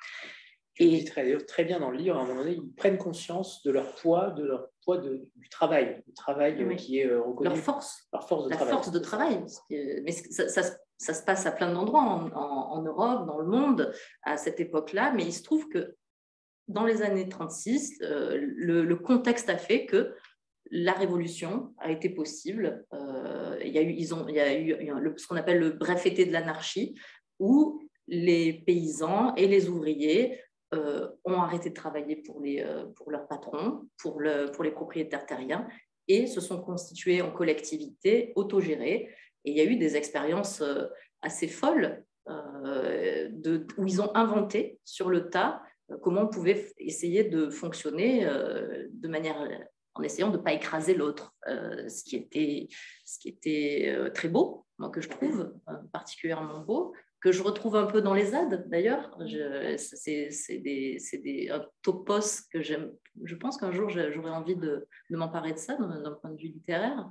Et très, très bien dans le livre, à un moment donné, ils prennent conscience de leur poids, de leur poids de, du travail, du travail qui est euh, reconnu. Leur force. Leur force de la travail. force de travail. Mais ça, ça, ça se passe à plein d'endroits en, Europe, dans le monde, à cette époque-là, mais il se trouve que dans les années 36, euh, le, contexte a fait que la révolution a été possible. Euh, il, y a eu, ils ont, il y a eu ce qu'on appelle le bref été de l'anarchie, où les paysans et les ouvriers euh, ont arrêté de travailler pour, les, euh, pour leurs patrons, pour, le, pour les propriétaires terriens, et se sont constitués en collectivité autogérée et il y a eu des expériences euh, assez folles euh, où ils ont inventé sur le tas euh, comment on pouvait essayer de fonctionner de manière en essayant de ne pas écraser l'autre, ce qui était, ce qui était très beau, que je trouve particulièrement beau, que je retrouve un peu dans les ZAD d'ailleurs. C'est un topos que j'aime. Je pense qu'un jour j'aurais envie de m'emparer de ça d'un point de vue littéraire.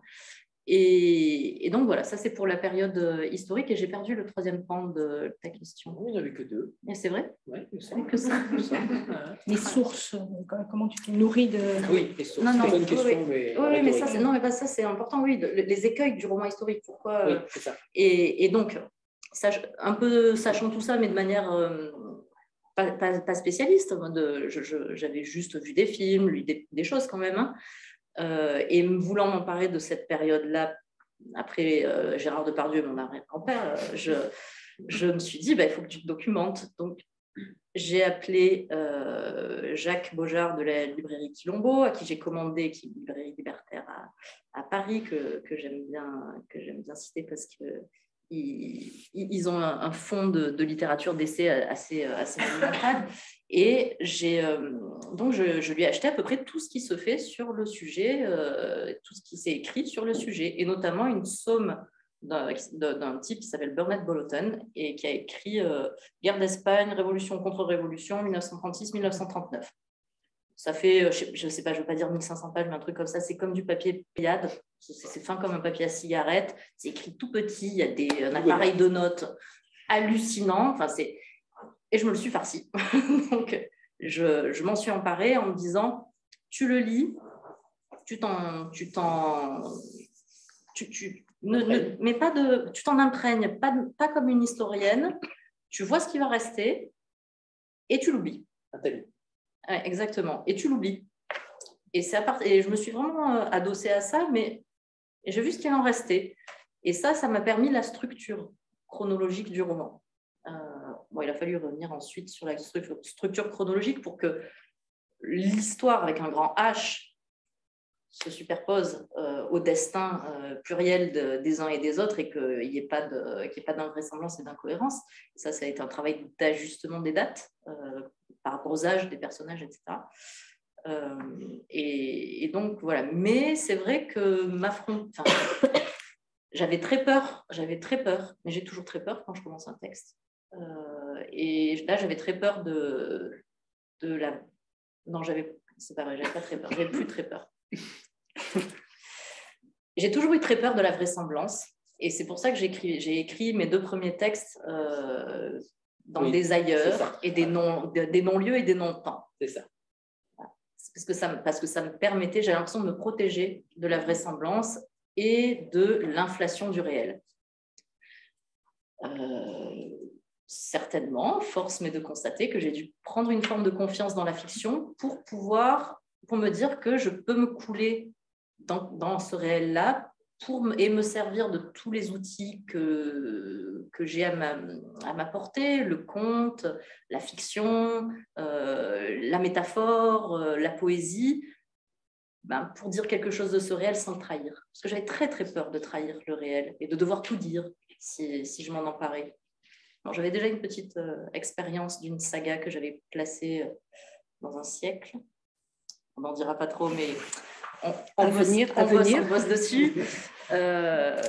Et, donc voilà, ça c'est pour la période euh, historique et j'ai perdu le troisième pan de ta question. Oui, il n'y en avait que deux. C'est vrai? Oui, que ça. Les sources, euh, comment tu t'es nourri de... Oui, les sources, c'est une question. Oui, mais, oui, mais ça, non, mais pas ça c'est important, oui, les écueils du roman historique, pourquoi Oui, c'est ça. Et, et donc, un peu sachant tout ça, mais de manière... Euh, pas, pas, spécialiste, j'avais juste vu des films, lu des, des choses quand même, hein, euh, et voulant m'emparer de cette période-là, après euh, Gérard Depardieu, mon arrière-grand-père, euh, je, me suis dit, bah, il faut que tu te documentes. Donc, j'ai appelé Jacques Beaujard de la librairie Quilombo, à qui j'ai commandé, qui est une librairie libertaire à, Paris, que, que j'aime bien, citer parce qu'il ils, ont un, fond de, littérature d'essai assez, assez. Et j'ai, donc je, lui ai acheté à peu près tout ce qui se fait sur le sujet, tout ce qui s'est écrit sur le sujet, et notamment une somme d'un type qui s'appelle Burnett Bolton et qui a écrit Guerre d'Espagne, Révolution contre Révolution, 1936-1939 ça fait, euh, je ne sais pas, je ne veux pas dire 1500 pages, mais un truc comme ça, c'est comme du papier pliade, c'est fin comme un papier à cigarette, c'est écrit tout petit, il y a des, un appareil de notes hallucinant, enfin, c'est... et je me le suis farci. Donc, je, je m'en suis emparée en me disant, tu le lis, tu t'en... Tu t'en tu, tu, ne, mais pas de, tu t'en imprègnes, pas, pas comme une historienne, tu vois ce qui va rester et tu l'oublies exactement. Et tu l'oublies. Et, et je me suis vraiment euh, adossée à ça, mais j'ai vu ce qu'il en restait. Et ça, ça m'a permis la structure chronologique du roman. Euh, bon, il a fallu revenir ensuite sur la structure chronologique pour que l'histoire avec un grand H se superpose euh, au destin pluriel des uns et des autres et qu'il n'y ait pas d'invraisemblance et d'incohérence. Ça, ça a été un travail d'ajustement des dates par rapport aux des personnages, etc. Euh, et, donc voilà. Mais c'est vrai que m'affronter. j'avais très peur, j'avais très peur, mais j'ai toujours très peur quand je commence un texte. Euh, et là, j'avais très peur de, de la. Non, j'avais. C'est pas vrai, j'avais pas très peur, j'avais plus très peur. j'ai toujours eu très peur de la vraisemblance. Et c'est pour ça que j'ai écrit, mes deux premiers textes euh, dans des ailleurs et des non-lieux des non et des non-temps. C'est ça. Parce que, ça, parce que ça me permettait, j'ai l'impression de me protéger de la vraisemblance et de l'inflation du réel. Euh, certainement, force m'est de constater que j'ai dû prendre une forme de confiance dans la fiction pour pouvoir, pour me dire que je peux me couler dans, ce réel-là et me servir de tous les outils que, que j'ai à ma, portée, le conte, la fiction, euh, la métaphore, euh, la poésie, ben, pour dire quelque chose de ce réel sans le trahir. Parce que j'avais très très peur de trahir le réel et de devoir tout dire si, si je m'en emparais. J'avais déjà une petite euh, expérience d'une saga que j'avais placée dans un siècle. On n'en dira pas trop, mais on, venir, on, bosse, dessus. Euh,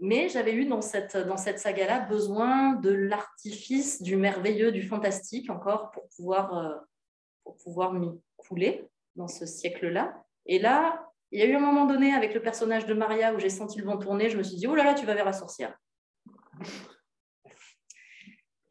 mais j'avais eu dans cette, dans cette saga-là besoin de l'artifice, du merveilleux, du fantastique encore pour pouvoir, euh, pour pouvoir m'y couler dans ce siècle-là. Et là, il y a eu un moment donné avec le personnage de Maria où j'ai senti le vent tourner, je me suis dit, oh là là, tu vas vers la sorcière.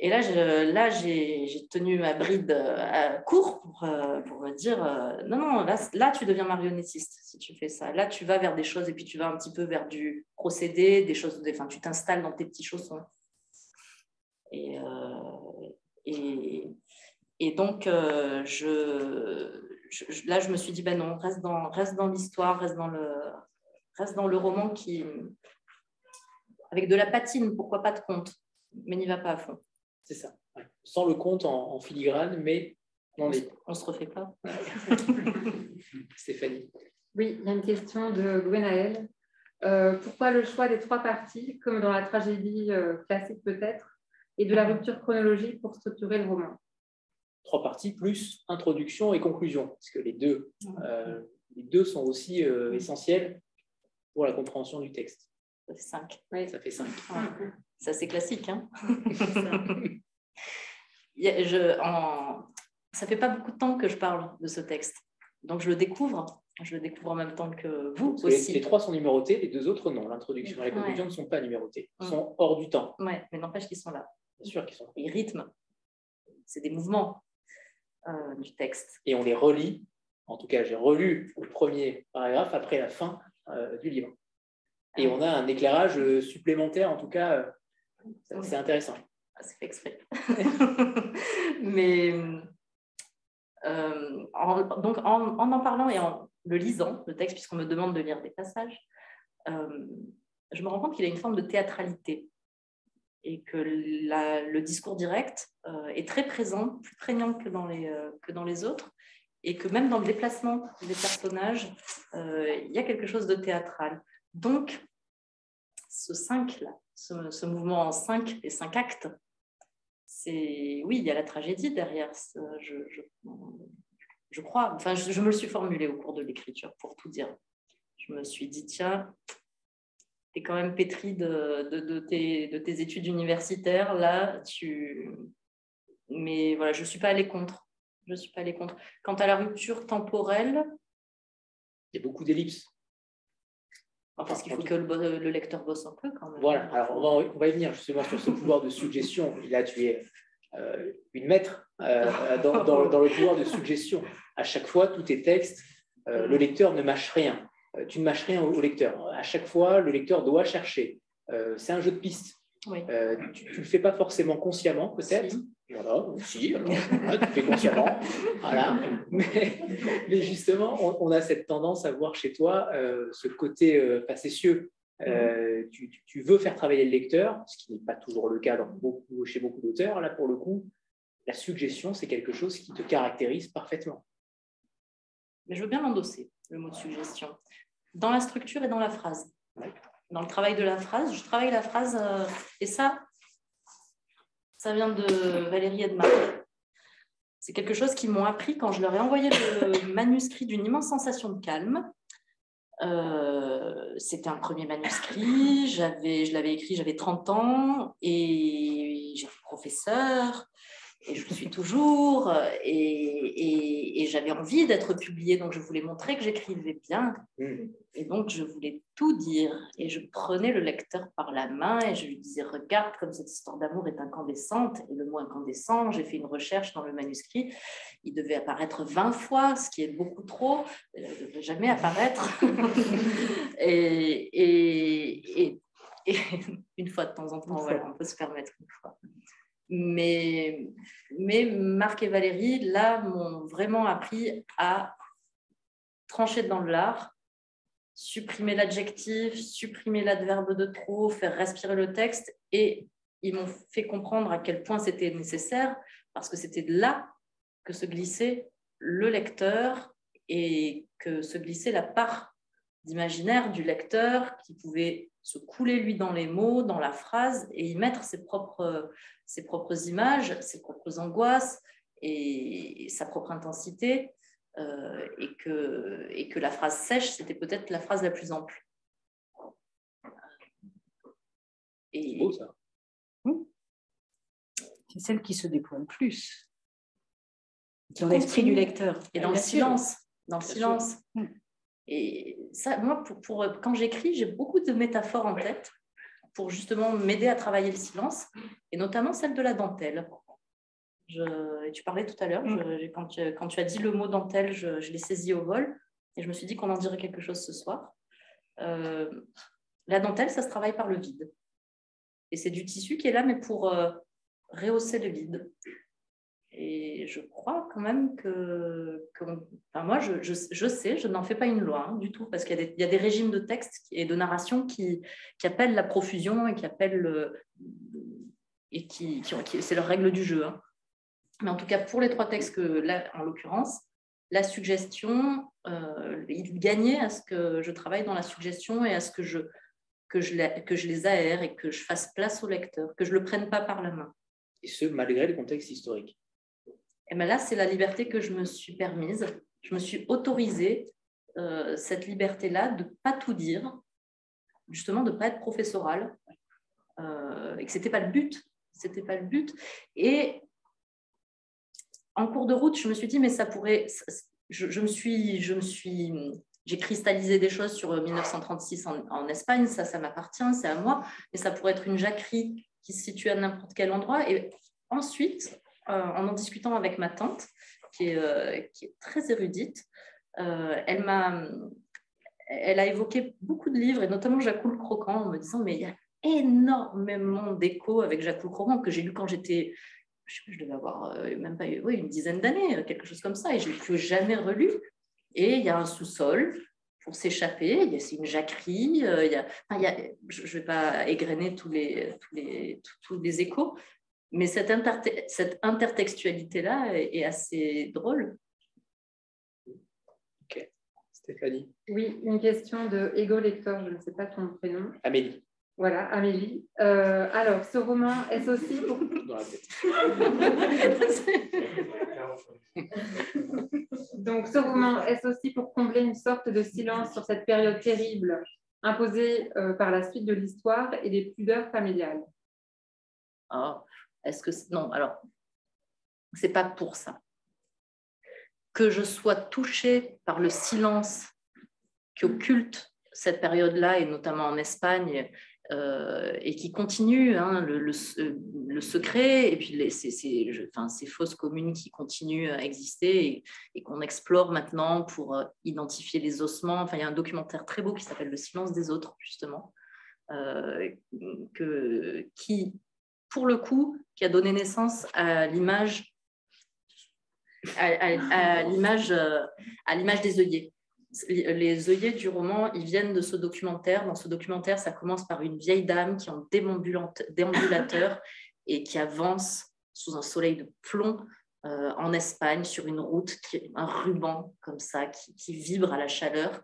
Et là, là j'ai tenu ma bride euh, à court pour, euh, pour, me dire euh, non, non, là, là, tu deviens marionnettiste si tu fais ça. Là, tu vas vers des choses et puis tu vas un petit peu vers du procédé, des choses, enfin, tu t'installes dans tes petits chaussons. Et, et, et, donc, je, là, je me suis dit ben non, reste dans, reste dans l'histoire, reste, dans le, reste dans le roman qui. avec de la patine, pourquoi pas de conte, mais n'y va pas à fond. C'est ça. Sans le compte en, filigrane, mais on est. On se refait pas. Stéphanie. Oui, il y a une question de Gwenaël. Euh, pourquoi le choix des trois parties, comme dans la tragédie euh, classique peut-être, et de la rupture chronologique pour structurer le roman? Trois parties plus introduction et conclusion, parce que les deux, euh, les deux sont aussi essentiels pour la compréhension du texte. Ça fait cinq. Oui. Ça fait. Ça, c'est classique. Hein je, en... Ça fait pas beaucoup de temps que je parle de ce texte. Donc, je le découvre. Je le découvre en même temps que vous aussi. Les, trois sont numérotés, les deux autres non. L'introduction et la conclusion ne sont pas numérotées. Ils sont hors du temps. Oui, mais n'empêche qu'ils sont là. Bien sûr qu'ils sont là. Ils rythment. C'est des mouvements euh, du texte. Et on les relit. En tout cas, j'ai relu le premier paragraphe après la fin euh, du livre. Et on a un éclairage euh, supplémentaire, en tout cas, c'est intéressant. Ah, c'est fait exprès. Mais euh, en, donc en, en, parlant et en le lisant, le texte, puisqu'on me demande de lire des passages, euh, je me rends compte qu'il a une forme de théâtralité et que le discours direct euh, est très présent, plus prégnant que dans, les, que dans les autres, et que même dans le déplacement des personnages, il y a quelque chose de théâtral. Donc, ce 5-là, ce, mouvement en cinq et cinq actes, c'est oui, il y a la tragédie derrière. Je, je, crois, enfin, je, me le suis formulé au cours de l'écriture, pour tout dire. Je me suis dit, tiens, tu es quand même pétri de, de, tes, études universitaires, là, tu... Mais voilà, je ne suis pas allée contre. Je suis pas allée contre. Quant à la rupture temporelle... Il y a beaucoup d'ellipses. Parce qu'il faut que le, lecteur bosse un peu quand même. Voilà, alors on va, on va y venir justement sur ce pouvoir de suggestion. Là, tu es euh, une maître euh, dans, dans, dans, le pouvoir de suggestion. À chaque fois, tous tes textes, euh, le lecteur ne mâche rien. tu ne mâches rien au, lecteur. À chaque fois, le lecteur doit chercher. c'est un jeu de pistes. tu ne le fais pas forcément consciemment, peut-être. Voilà, si, alors, tu fais consciemment. voilà. Mais, mais justement, on, a cette tendance à voir chez toi ce côté facétieux euh, tu, veux faire travailler le lecteur, ce qui n'est pas toujours le cas beaucoup, chez beaucoup d'auteurs. Là, pour le coup, la suggestion, c'est quelque chose qui te caractérise parfaitement. Mais je veux bien l'endosser, le mot de suggestion, dans la structure et dans la phrase. Dans le travail de la phrase, je travaille la phrase, euh, et ça, ça vient de Valérie Edmar. C'est quelque chose qu'ils m'ont appris quand je leur ai envoyé le manuscrit d'une immense sensation de calme. Euh, c'était un premier manuscrit, je l'avais écrit, j'avais 30 ans et j'étais professeur et je le suis toujours, et, j'avais envie d'être publiée, donc je voulais montrer que j'écrivais bien, mm. et donc je voulais tout dire, et je prenais le lecteur par la main et je lui disais, regarde comme cette histoire d'amour est incandescente, et le mot incandescent, j'ai fait une recherche dans le manuscrit, il devait apparaître 20 fois, ce qui est beaucoup trop, il ne devait jamais apparaître, et, et, une fois de temps en temps, voilà, on peut se permettre une fois. Mais, Marc et Valérie, là, m'ont vraiment appris à trancher dans l'art, supprimer l'adjectif, supprimer l'adverbe de trop, faire respirer le texte. Et ils m'ont fait comprendre à quel point c'était nécessaire, parce que c'était là que se glissait le lecteur et que se glissait la part d'imaginaire du lecteur qui pouvait se couler lui dans les mots, dans la phrase et y mettre ses propres, ses propres images, ses propres angoisses et, sa propre intensité. Euh, et, que, et que la phrase sèche, c'était peut-être la phrase la plus ample. C'est beau ça. Hmm. C'est celle qui se déploie le plus dans l'esprit du lecteur. Et dans le silence. Dans le silence. Hmm. Et ça, moi, pour, quand j'écris, j'ai beaucoup de métaphores en tête pour justement m'aider à travailler le silence, et notamment celle de la dentelle. Je, et tu parlais tout à l'heure, quand, quand, tu as dit le mot dentelle, je, l'ai saisi au vol, et je me suis dit qu'on en dirait quelque chose ce soir. Euh, la dentelle, ça se travaille par le vide. Et c'est du tissu qui est là, mais pour euh, rehausser le vide. Et je crois quand même que, enfin moi, je, je, sais, je n'en fais pas une loi hein, du tout, parce qu'il y, a des régimes de texte et de narration qui, qui appellent la profusion et qui appellent et qui, qui, c'est leur règle du jeu. Hein. Mais en tout cas, pour les trois textes que là, en l'occurrence, la suggestion, euh, il gagnait à ce que je travaille dans la suggestion et à ce que je, que je, que je les aère et que je fasse place au lecteur, que je ne le prenne pas par la main. Et ce, malgré le contexte historique. Et bien là, c'est la liberté que je me suis permise. Je me suis autorisée euh, cette liberté-là de ne pas tout dire, justement de ne pas être professorale, euh, et que ce n'était pas le but. C'était pas le but. Et en cours de route, je me suis dit, mais ça pourrait. Je, me suis, je me suis, j'ai cristallisé des choses sur 1936 en, en Espagne. Ça, ça m'appartient, c'est à moi. Mais ça pourrait être une jacquerie qui se situe à n'importe quel endroit. Et ensuite, euh, en en discutant avec ma tante, qui est, euh, très érudite. Euh, elle elle a évoqué beaucoup de livres, et notamment Jacques Croquant, en me disant, mais il y a énormément d'échos avec Jacques Croquant que j'ai lu quand j'étais, je, je devais avoir même pas oui, une dizaine d'années, quelque chose comme ça, et je ne l'ai plus jamais relu. Et il y a un sous-sol pour s'échapper, c'est une jacquerie, il y a, il y a, je ne vais pas égrener tous les, tous les, tous les échos, mais cette, cette intertextualité-là est, assez drôle. Ok. Stéphanie Oui, une question de Ego Lecteur, je ne sais pas ton prénom. Amélie. Voilà, Amélie. Euh, alors, ce roman, est aussi pour... Dans la tête. Donc, ce roman, est aussi pour combler une sorte de silence sur cette période terrible imposée euh, par la suite de l'histoire et des pudeurs familiales? Ah, est-ce que non Alors, c'est pas pour ça que je sois touchée par le silence qui occulte cette période-là et notamment en Espagne euh, et qui continue hein, le, secret et puis les, ces, ces- fausses communes qui continuent à exister et, et qu'on explore maintenant pour euh, identifier les ossements. Enfin, il y a un documentaire très beau qui s'appelle Le silence des autres justement. euh, que, qui pour le coup, qui a donné naissance à l'image euh, à l'image des œillets. Les œillets du roman, ils viennent de ce documentaire. Dans ce documentaire, ça commence par une vieille dame qui est en déambulateur et qui avance sous un soleil de plomb euh, en Espagne sur une route, qui, un ruban comme ça, qui vibre à la chaleur.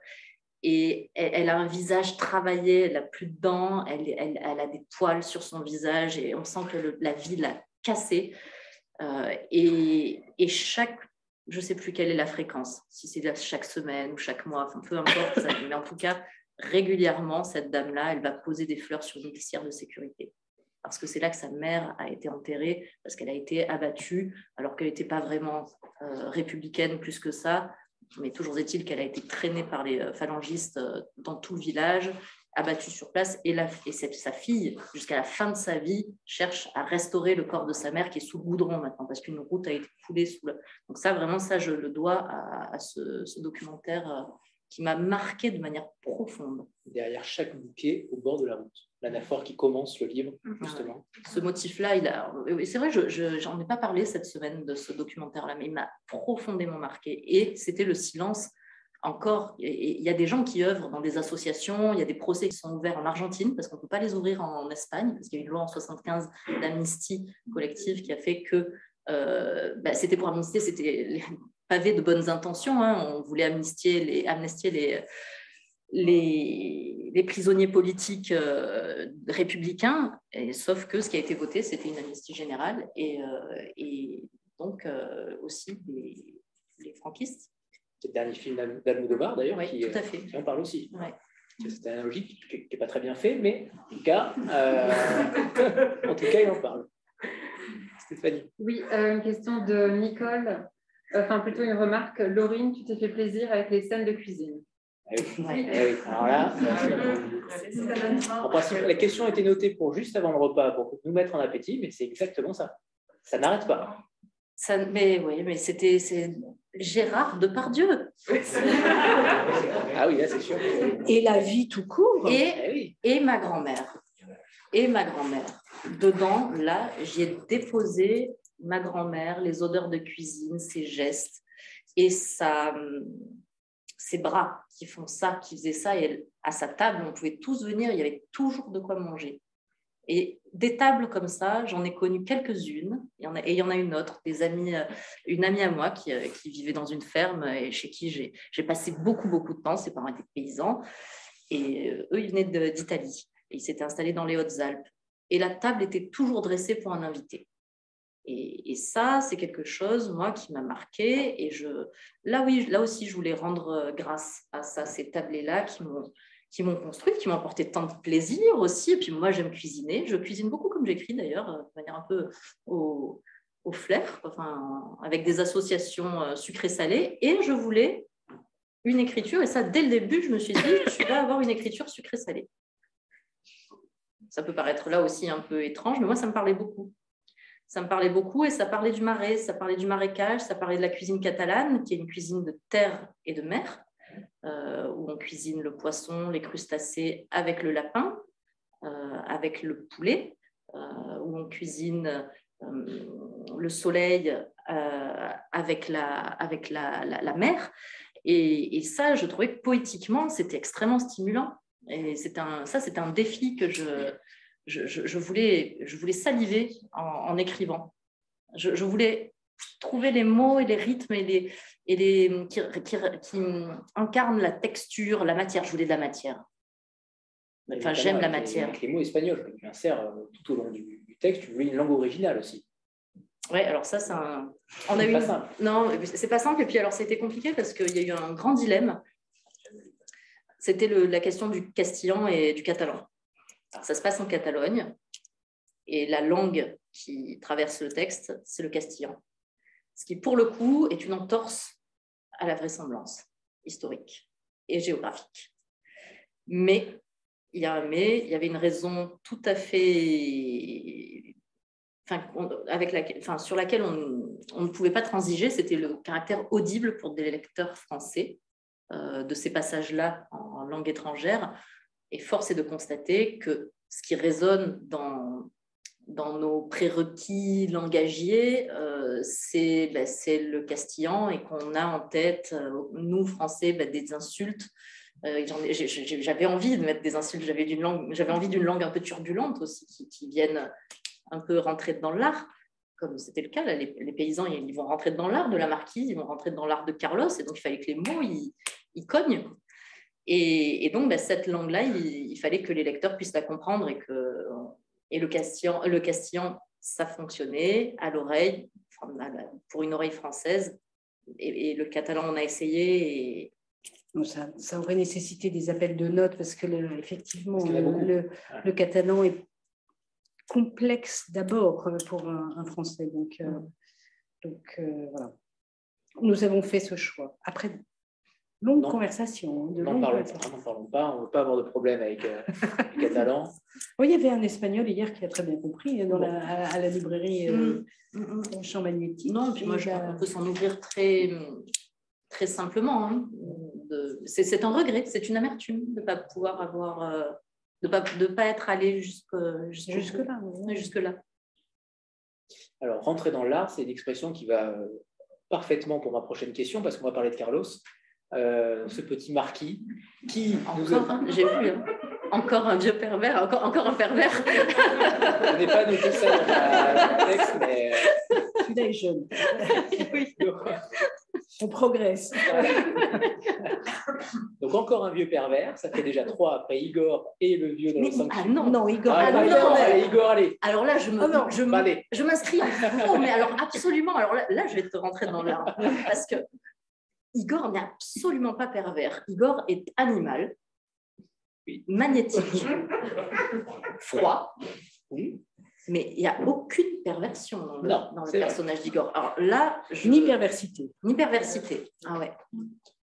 Et elle, elle a un visage travaillé, elle n'a plus de dents, elle, elle- elle a des poils sur son visage et on sent que le- la vie l'a cassée. Euh, et, et chaque, je ne sais plus quelle est la fréquence, si c'est chaque semaine ou chaque mois, enfin, peu importe, ça- mais en tout cas, régulièrement, cette dame-là, elle va poser des fleurs sur une glissière de sécurité. Parce que c'est là que sa mère a été enterrée, parce qu'elle a été abattue, alors qu'elle n'était pas vraiment euh, républicaine plus que ça. Mais toujours est-il qu'elle a été traînée par les euh, phalangistes euh, dans tout le village, abattue sur place, et, la, sa fille, jusqu'à la fin de sa vie, cherche à restaurer le corps de sa mère qui est sous le goudron maintenant, parce qu'une route a été coulée sous le... Donc ça, vraiment, ça, je le dois à, ce documentaire euh, qui m'a marqué de manière profonde. Derrière chaque bouquet, au bord de la route. L'anaphore qui commence le livre, justement. Ce motif-là, il a... et c'est vrai, je j'en ai pas parlé cette semaine de ce documentaire-là, mais il m'a profondément marqué. Et c'était le silence. Encore, il y a des gens qui œuvrent dans des associations, il y a des procès qui sont ouverts en Argentine, parce qu'on ne peut pas les ouvrir en Espagne, parce qu'il y a une loi en 75 d'amnistie collective qui a fait que euh, bah, c'était pour amnistier, c'était les pavés de bonnes intentions. hein. On voulait amnistier les, amnistier les, les, les prisonniers politiques euh, républicains, et, sauf que ce qui a été voté, c'était une amnistie générale, et, euh, et donc euh, aussi les, les franquistes. C'est le dernier film d'Al- d'Almodovar, d'ailleurs, Oui, qui, tout à fait. qui en parle aussi. Ouais. C'est cette analogie qui n'est pas très bien fait, mais en tout cas, euh, en tout cas, il en parle. Stéphanie. Oui, euh, une question de Nicole. Enfin, plutôt une remarque. Laurine, tu t'es fait plaisir avec les scènes de cuisine. Eh oui. Ouais. Eh oui. Alors là, en principe, la question a été notée pour juste avant le repas, pour nous mettre en appétit, mais c'est exactement ça. Ça n'arrête pas. Ça, mais oui, mais c'était c'est Gérard Depardieu. Ah oui, là, c'est sûr. Et la vie tout court. Et Eh oui. et ma grand-mère. Et ma grand-mère. Dedans, là, j'y ai déposé ma grand-mère, les odeurs de cuisine, ses gestes et sa, ses bras qui font ça, qui faisaient ça. Et à sa table, on pouvait tous venir, il y avait toujours de quoi manger. Et des tables comme ça, j'en ai connu quelques-unes. Et il y en a une autre, des amis, euh, une amie à moi qui, euh, qui vivait dans une ferme et chez qui j'ai passé beaucoup, beaucoup de temps. Ses parents étaient paysans. Et euh, eux, ils venaient d'Italie. Ils s'étaient installés dans les Hautes-Alpes. Et la table était toujours dressée pour un invité. Et, ça, c'est quelque chose, moi, qui m'a marqué. Et je, là, oui, là aussi, je voulais rendre euh, grâce à ça, ces tablés-là qui m'ont qui m'ont construite, qui m'ont apporté tant de plaisir aussi. Et puis moi, j'aime cuisiner. Je cuisine beaucoup comme j'écris d'ailleurs, euh, de manière un peu au, au flair, enfin, avec des associations euh, sucrées-salées. Et je voulais une écriture. Et ça, dès le début, je me suis dit, tu vas avoir une écriture sucrée-salée. Ça peut paraître là aussi un peu étrange, mais moi, ça me parlait beaucoup. Ça me parlait beaucoup et ça parlait du marais, ça parlait du marécage, ça parlait de la cuisine catalane, qui est une cuisine de terre et de mer, euh, où on cuisine le poisson, les crustacés avec le lapin, euh, avec le poulet, euh, où on cuisine le soleil avec, la, avec la, la, mer. Et, ça, je trouvais que poétiquement, c'était extrêmement stimulant. Et un, ça, c'est un défi que je, je, je, je, voulais, je voulais saliver en, en écrivant. Je, je, voulais trouver les mots et les rythmes et les, et les, qui, qui, qui, incarnent la texture, la matière. Je voulais de la matière. Enfin, j'aime la matière. avec les mots espagnols que tu insères euh, tout au long du, du texte, tu veux une langue originale aussi. Ouais, alors ça, c'est un. On a C'est eu pas simple. Non, c'est pas simple. Et puis alors, c'était compliqué parce qu'il y a eu un grand dilemme. C'était la question du castillan et du catalan. Ça se passe en Catalogne et la langue qui traverse le texte, c'est le castillan. Ce qui, pour le coup, est une entorse à la vraisemblance historique et géographique. Mais, il y a un mais, il y avait une raison tout à fait enfin, sur laquelle on, ne pouvait pas transiger, c'était le caractère audible pour des lecteurs français euh, de ces passages-là en langue étrangère. Et force est de constater que ce qui résonne dans, nos prérequis langagiers, euh, c'est ben, c'est le castillan et qu'on a en tête, euh, nous, Français, ben, des insultes. Euh, J'avais envie de mettre des insultes, j'avais envie d'une langue un peu turbulente aussi, qui, vienne un peu rentrer dans l'art, comme c'était le cas. là, les, paysans, ils vont rentrer dans l'art de la marquise, ils vont rentrer dans l'art de Carlos, et donc il fallait que les mots, ils cognent. Et, et donc, bah, cette langue-là, il, il fallait que les lecteurs puissent la comprendre et que et le castillan, le castillan ça fonctionnait à l'oreille, enfin, pour une oreille française. Et, et le catalan, on a essayé. Et, ça, ça aurait nécessité des appels de notes parce que le- effectivement, Parce le, catalan est complexe d'abord euh, pour un, un Français. Donc, euh, donc euh, voilà. Nous avons fait ce choix. Après longue Non. conversation. De N'en longues parlons, parlons pas, on ne veut pas avoir de problème avec euh, les Catalans. Oui, il y avait un Espagnol hier qui a très bien compris dans la- à, à la librairie euh, Mm. Champ Magnétique. Non, puis moi, je la- crois qu'on peut s'en ouvrir très, très simplement. hein. C'est c'est un regret, c'est une amertume de ne pas pouvoir avoir, euh, de pas, de pas être allé jusque, jusque, oui. Jusque là. Alors, rentrer dans l'art, c'est une expression qui va euh, parfaitement pour ma prochaine question, parce qu'on va parler de Carlos, euh, ce petit marquis qui nous a- Encore, j'ai vu, hein. encore un vieux pervers, encore, encore un pervers. Je n'ai pas noté ça dans, ma- texte, mais euh, Celui-là est jeune. Oui. donc, On progresse. donc encore un vieux pervers, ça fait déjà trois après Igor et le vieux dans Mais- le ah non, Non, Igor. Ah, Ah, non, Igor, allez, Igor, allez. alors là, je me, Ah non, je me- Bah, allez. je m'inscris faux, mais alors absolument. Alors là, là, je vais te rentrer dans l'art. Parce que Igor n'est absolument pas pervers. Igor est animal, magnétique, froid, Oui. mais il n'y a aucune perversion dans le, Non, dans le c'est vrai. personnage d'Igor. Alors là, je- Ni perversité. ni perversité. Ah ouais.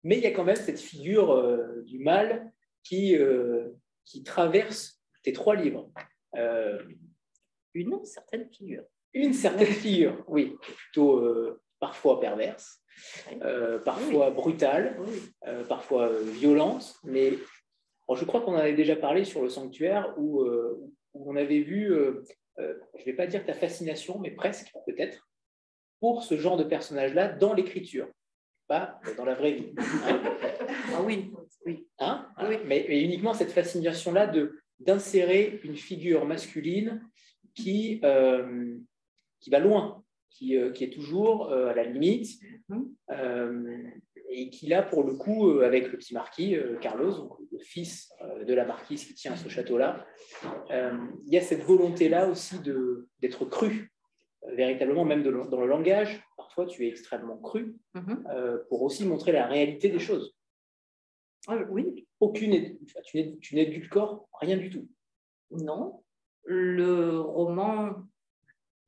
Mais il y a quand même cette figure euh, du mal qui, euh, qui traverse tes trois livres. Euh, Une certaine figure. une certaine figure, oui, plutôt euh, parfois perverse, euh, parfois brutale, Oui. euh, parfois euh, violente, mais bon, je crois qu'on en avait déjà parlé sur le sanctuaire où, euh, où on avait vu, je ne vais pas dire ta fascination, mais presque peut-être, pour ce genre de personnage-là dans l'écriture, pas dans la vraie vie. hein. Ah oui, oui. Hein? Oui. mais, mais uniquement cette fascination-là de d'insérer une figure masculine qui, qui va loin, qui, euh, qui est toujours euh, à la limite, Mhm. euh, et qui là, pour le coup, avec le petit marquis, Carlos, donc le fils de la marquise qui tient ce château-là, il y a cette volonté-là aussi de- d'être cru, véritablement, même de- dans le langage. Parfois, tu es extrêmement cru Mhm. pour aussi montrer la réalité des choses Ah, oui, aucune, tu n'édulcores rien du tout. non. Le roman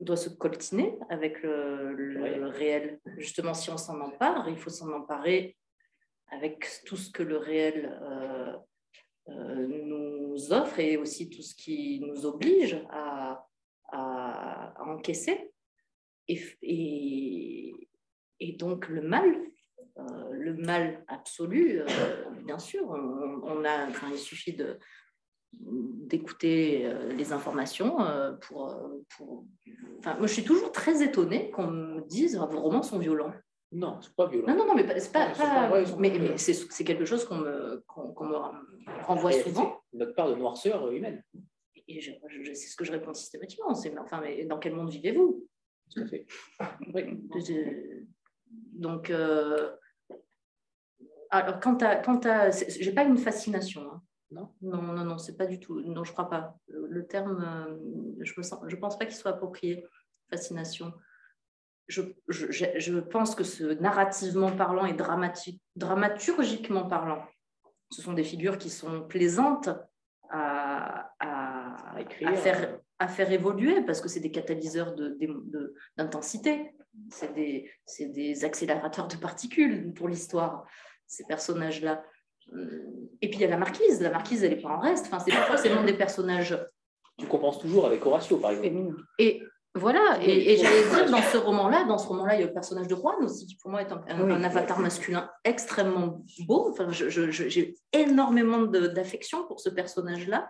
doit se coltiner avec le, le Oui. réel. Justement, si on s'en empare, il faut s'en emparer avec tout ce que le réel euh, euh, nous offre et aussi tout ce qui nous oblige à, à- à encaisser. Et, f- et, et donc le mal, euh, le mal absolu, bien sûr, on, on a, enfin, il suffit de d'écouter euh, les informations euh, pour, euh, pour... Enfin, moi, je suis toujours très étonnée qu'on me dise ah, vos romans sont violents. Non, c'est pas violent. Non, non, non, mais c'est pas, Non, mais, mais c'est quelque chose qu'on me, qu'on me renvoie Réalité, souvent. Notre part de noirceur humaine, Et je, je- c'est ce que je réponds systématiquement. C'est mais enfin, mais dans quel monde vivez-vous? Tout à fait. Oui. Donc, euh, alors, quant à, quant à, j'ai pas une fascination. hein. Non, non, non, non, c'est pas du tout. Non, je crois pas. Le, le terme, euh, je ne je pense pas qu'il soit approprié. Fascination. Je, je, je- pense que ce narrativement parlant et dramatique, dramaturgiquement parlant, ce sont des figures qui sont plaisantes à, à- À écrire. à faire, à faire évoluer parce que c'est des catalyseurs de- de- d'intensité, c'est des, c'est des accélérateurs de particules pour l'histoire, ces personnages-là. Et puis il y a la marquise, la marquise elle n'est pas en reste, enfin, c'est pas forcément des personnages. Tu compenses toujours avec Horatio, par exemple. Féminin. Et voilà, et, et j'allais dire dans ce roman-là, dans ce roman-là, il y a le personnage de Juan aussi, qui pour moi est un, un- Oui. un avatar masculin extrêmement beau. Enfin, j'ai énormément d'affection pour ce personnage-là.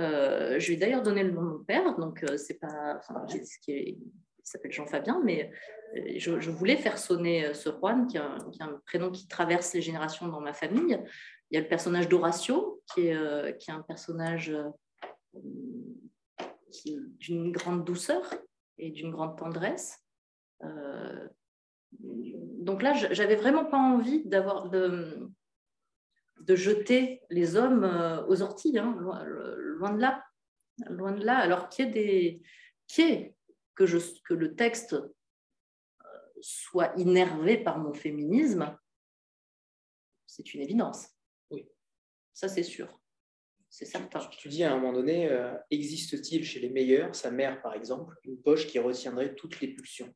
Euh, je lui ai d'ailleurs donné le nom de mon père, donc euh, c'est pas, enfin, qui- qui est- il s'appelle Jean-Fabien, mais euh, je, voulais faire sonner euh, ce Juan, qui est, un, qui est prénom qui traverse les générations dans ma famille. Il y a le personnage d'Horatio, qui est, euh, qui est un personnage qui est d'une grande douceur et d'une grande tendresse. Donc là, j'avais vraiment pas envie d'avoir de, de jeter les hommes aux orties, hein, loin, de là, loin de là. Alors qu'il y des, qu'il y ait que, je, que le texte euh, soit innervé par mon féminisme, c'est une évidence. Oui. Ça, c'est sûr. C'est certain. Tu, tu dis à un moment donné, euh, existe-t-il chez les meilleurs, sa mère par exemple, une poche qui retiendrait toutes les pulsions?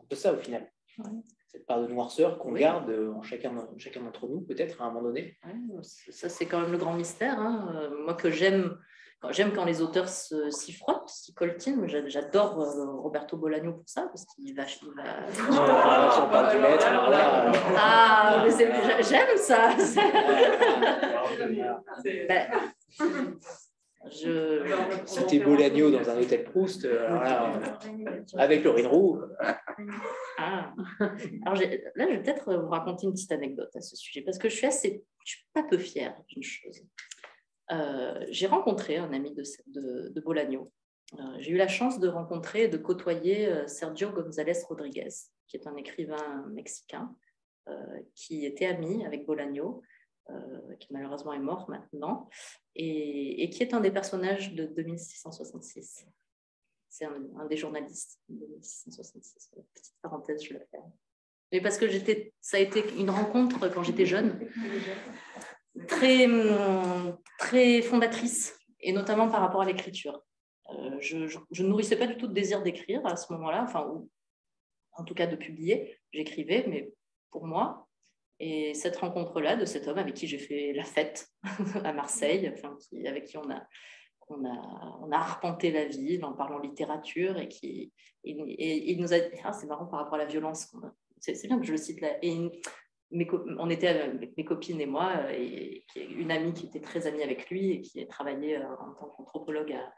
Un peu ça au final. Ouais. Cette part de noirceur qu'on Oui. garde en chacun, chacun d'entre nous, peut-être à un moment donné. Ouais, ça, c'est quand même le grand mystère. hein. Moi, que j'aime j'aime quand les auteurs s'y frottent, s'y coltinent. J'a- J'adore euh, Roberto Bolaño pour ça, parce qu'il va. il va- Ah, mais c'est- j'a- j'aime ça. Ben, je, Citer Bolagno dans un hôtel Proust, euh, alors là, avec Laurine Roux, Ah. Alors, là, je vais peut-être vous raconter une petite anecdote à ce sujet, parce que je suis assez, je suis pas peu fière d'une chose. Euh, j'ai rencontré un ami de, de, Bolaño. Euh, j'ai eu la chance de rencontrer et de côtoyer euh, Sergio González Rodriguez, qui est un écrivain mexicain qui était ami avec euh, qui malheureusement est mort maintenant, et, qui est un des personnages de 2666. C'est un, des journalistes de 1666. Petite parenthèse, je la fais. Mais parce que ça a été une rencontre quand j'étais jeune, très, hum, très fondatrice, et notamment par rapport à l'écriture. Euh, je, ne nourrissais pas du tout de désir d'écrire à ce moment-là, enfin, ou en tout cas de publier. J'écrivais, mais pour moi. Et cette rencontre-là de cet homme avec qui j'ai fait la fête à Marseille, enfin, qui- avec qui on a, on a, on a arpenté la ville en parlant littérature et qui et, il nous a dit, ah, c'est marrant par rapport à la violence qu'on. C'est bien que je le cite là. Mes on était avec mes copines et moi, euh, et, une amie qui était très amie avec lui et qui travaillait euh, en tant qu'anthropologue à-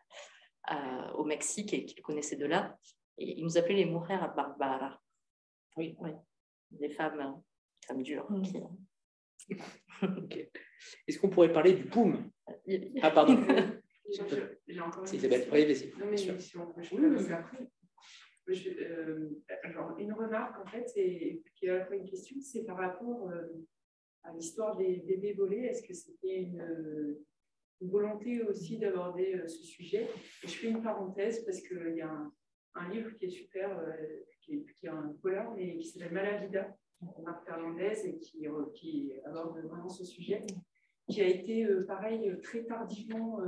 à- au Mexique et qui le connaissait de là. Et il nous appelait les mujeres barbaras. Oui, oui. Des femmes, euh, femmes dures. Mm. qui- Ok. Est-ce qu'on pourrait parler du poum? Il- Ah, pardon. J'ai- encore C'est une Isabelle. question. Oui, vas-y. Non, mais si on peut, je peux passer après. Euh, une remarque, en fait, qui est à la fois une question, c'est par rapport euh, à l'histoire des bébés volés. Est-ce que c'était une, volonté aussi d'aborder euh, ce sujet? Et je fais une parenthèse parce qu'il y a un, livre qui est super, qui, est, qui est un mais qui s'appelle Malavida, de Marc et qui, aborde vraiment ce sujet, qui a été, pareil, très tardivement,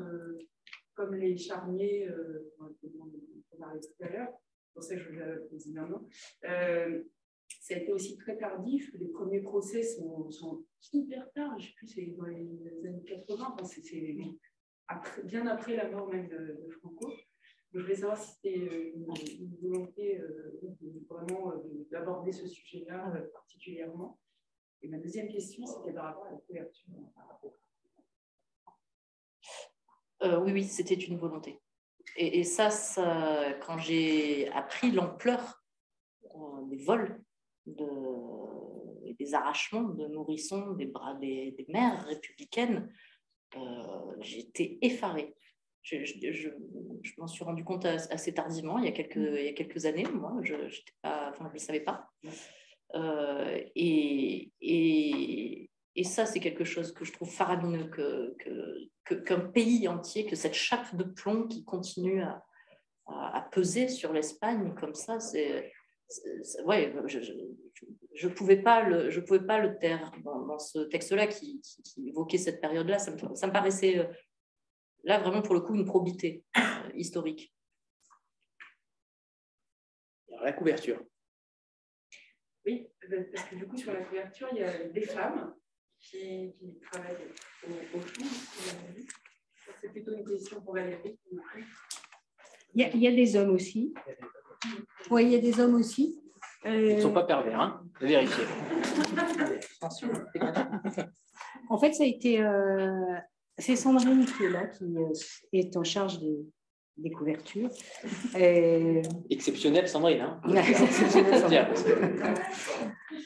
comme les charniers, euh, dont on parlait tout à l'heure, pour ça que je le précise maintenant. Euh, ça a été aussi très tardif. Les premiers procès sont, sont hyper tard. Je ne sais plus, c'est dans les années 80. Enfin, c'est- bien après la mort même de, Franco. Je voulais savoir si c'était euh, une, volonté euh, vraiment euh, de- d'aborder ce sujet-là particulièrement. Et ma deuxième question, c'était par rapport à la couverture. oui, oui, c'était une volonté. Et, et ça, ça, quand j'ai appris l'ampleur euh, des vols de, et des arrachements de nourrissons des, bras, des, des mères républicaines, euh, j'étais effarée. Je, je- je- je m'en suis rendu compte as- assez tardivement, il y a quelques, il y a quelques années. Moi, je ne le savais pas. Euh, et, et, Et ça, c'est quelque chose que je trouve faramineux, qu'un que, que, pays entier, que cette chape de plomb qui continue à, à, peser sur l'Espagne comme ça, c'est. Ouais, je ne pouvais, pas le, je pouvais pas le taire dans, ce texte-là qui, qui, évoquait cette période-là. Ça me, ça me paraissait, euh, là, vraiment, pour le coup, une probité euh, historique. la couverture. Oui, parce que du coup, sur la couverture, il y a des femmes qui, travaillent au, au C'est plutôt une question pour Valérie. Il y, a, des hommes aussi. Oui, il y a des hommes aussi. Euh, Ils ne sont pas pervers, hein Vérifiez. en fait, ça a été. Euh, c'est Sandrine qui est là, qui euh, est en charge des, des couvertures. Et... Exceptionnel, Sandrine. Hein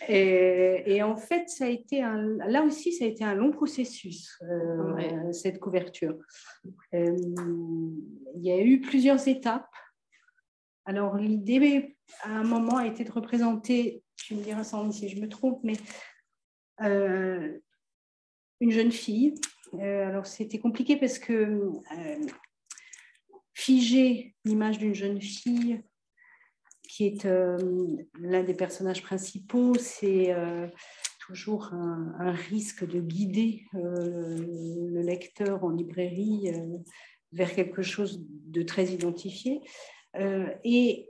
et, en fait, ça a été un, là aussi, ça a été un long processus, euh, cette couverture. Euh, il y a eu plusieurs étapes. Alors, l'idée, à un moment, a été de représenter, tu me diras, Sandrine, si je me trompe, mais euh, une jeune fille. alors, c'était compliqué parce que figer l'image d'une jeune fille qui est euh, l'un des personnages principaux, c'est euh, toujours un, risque de guider euh, le lecteur en librairie vers quelque chose de très identifié. et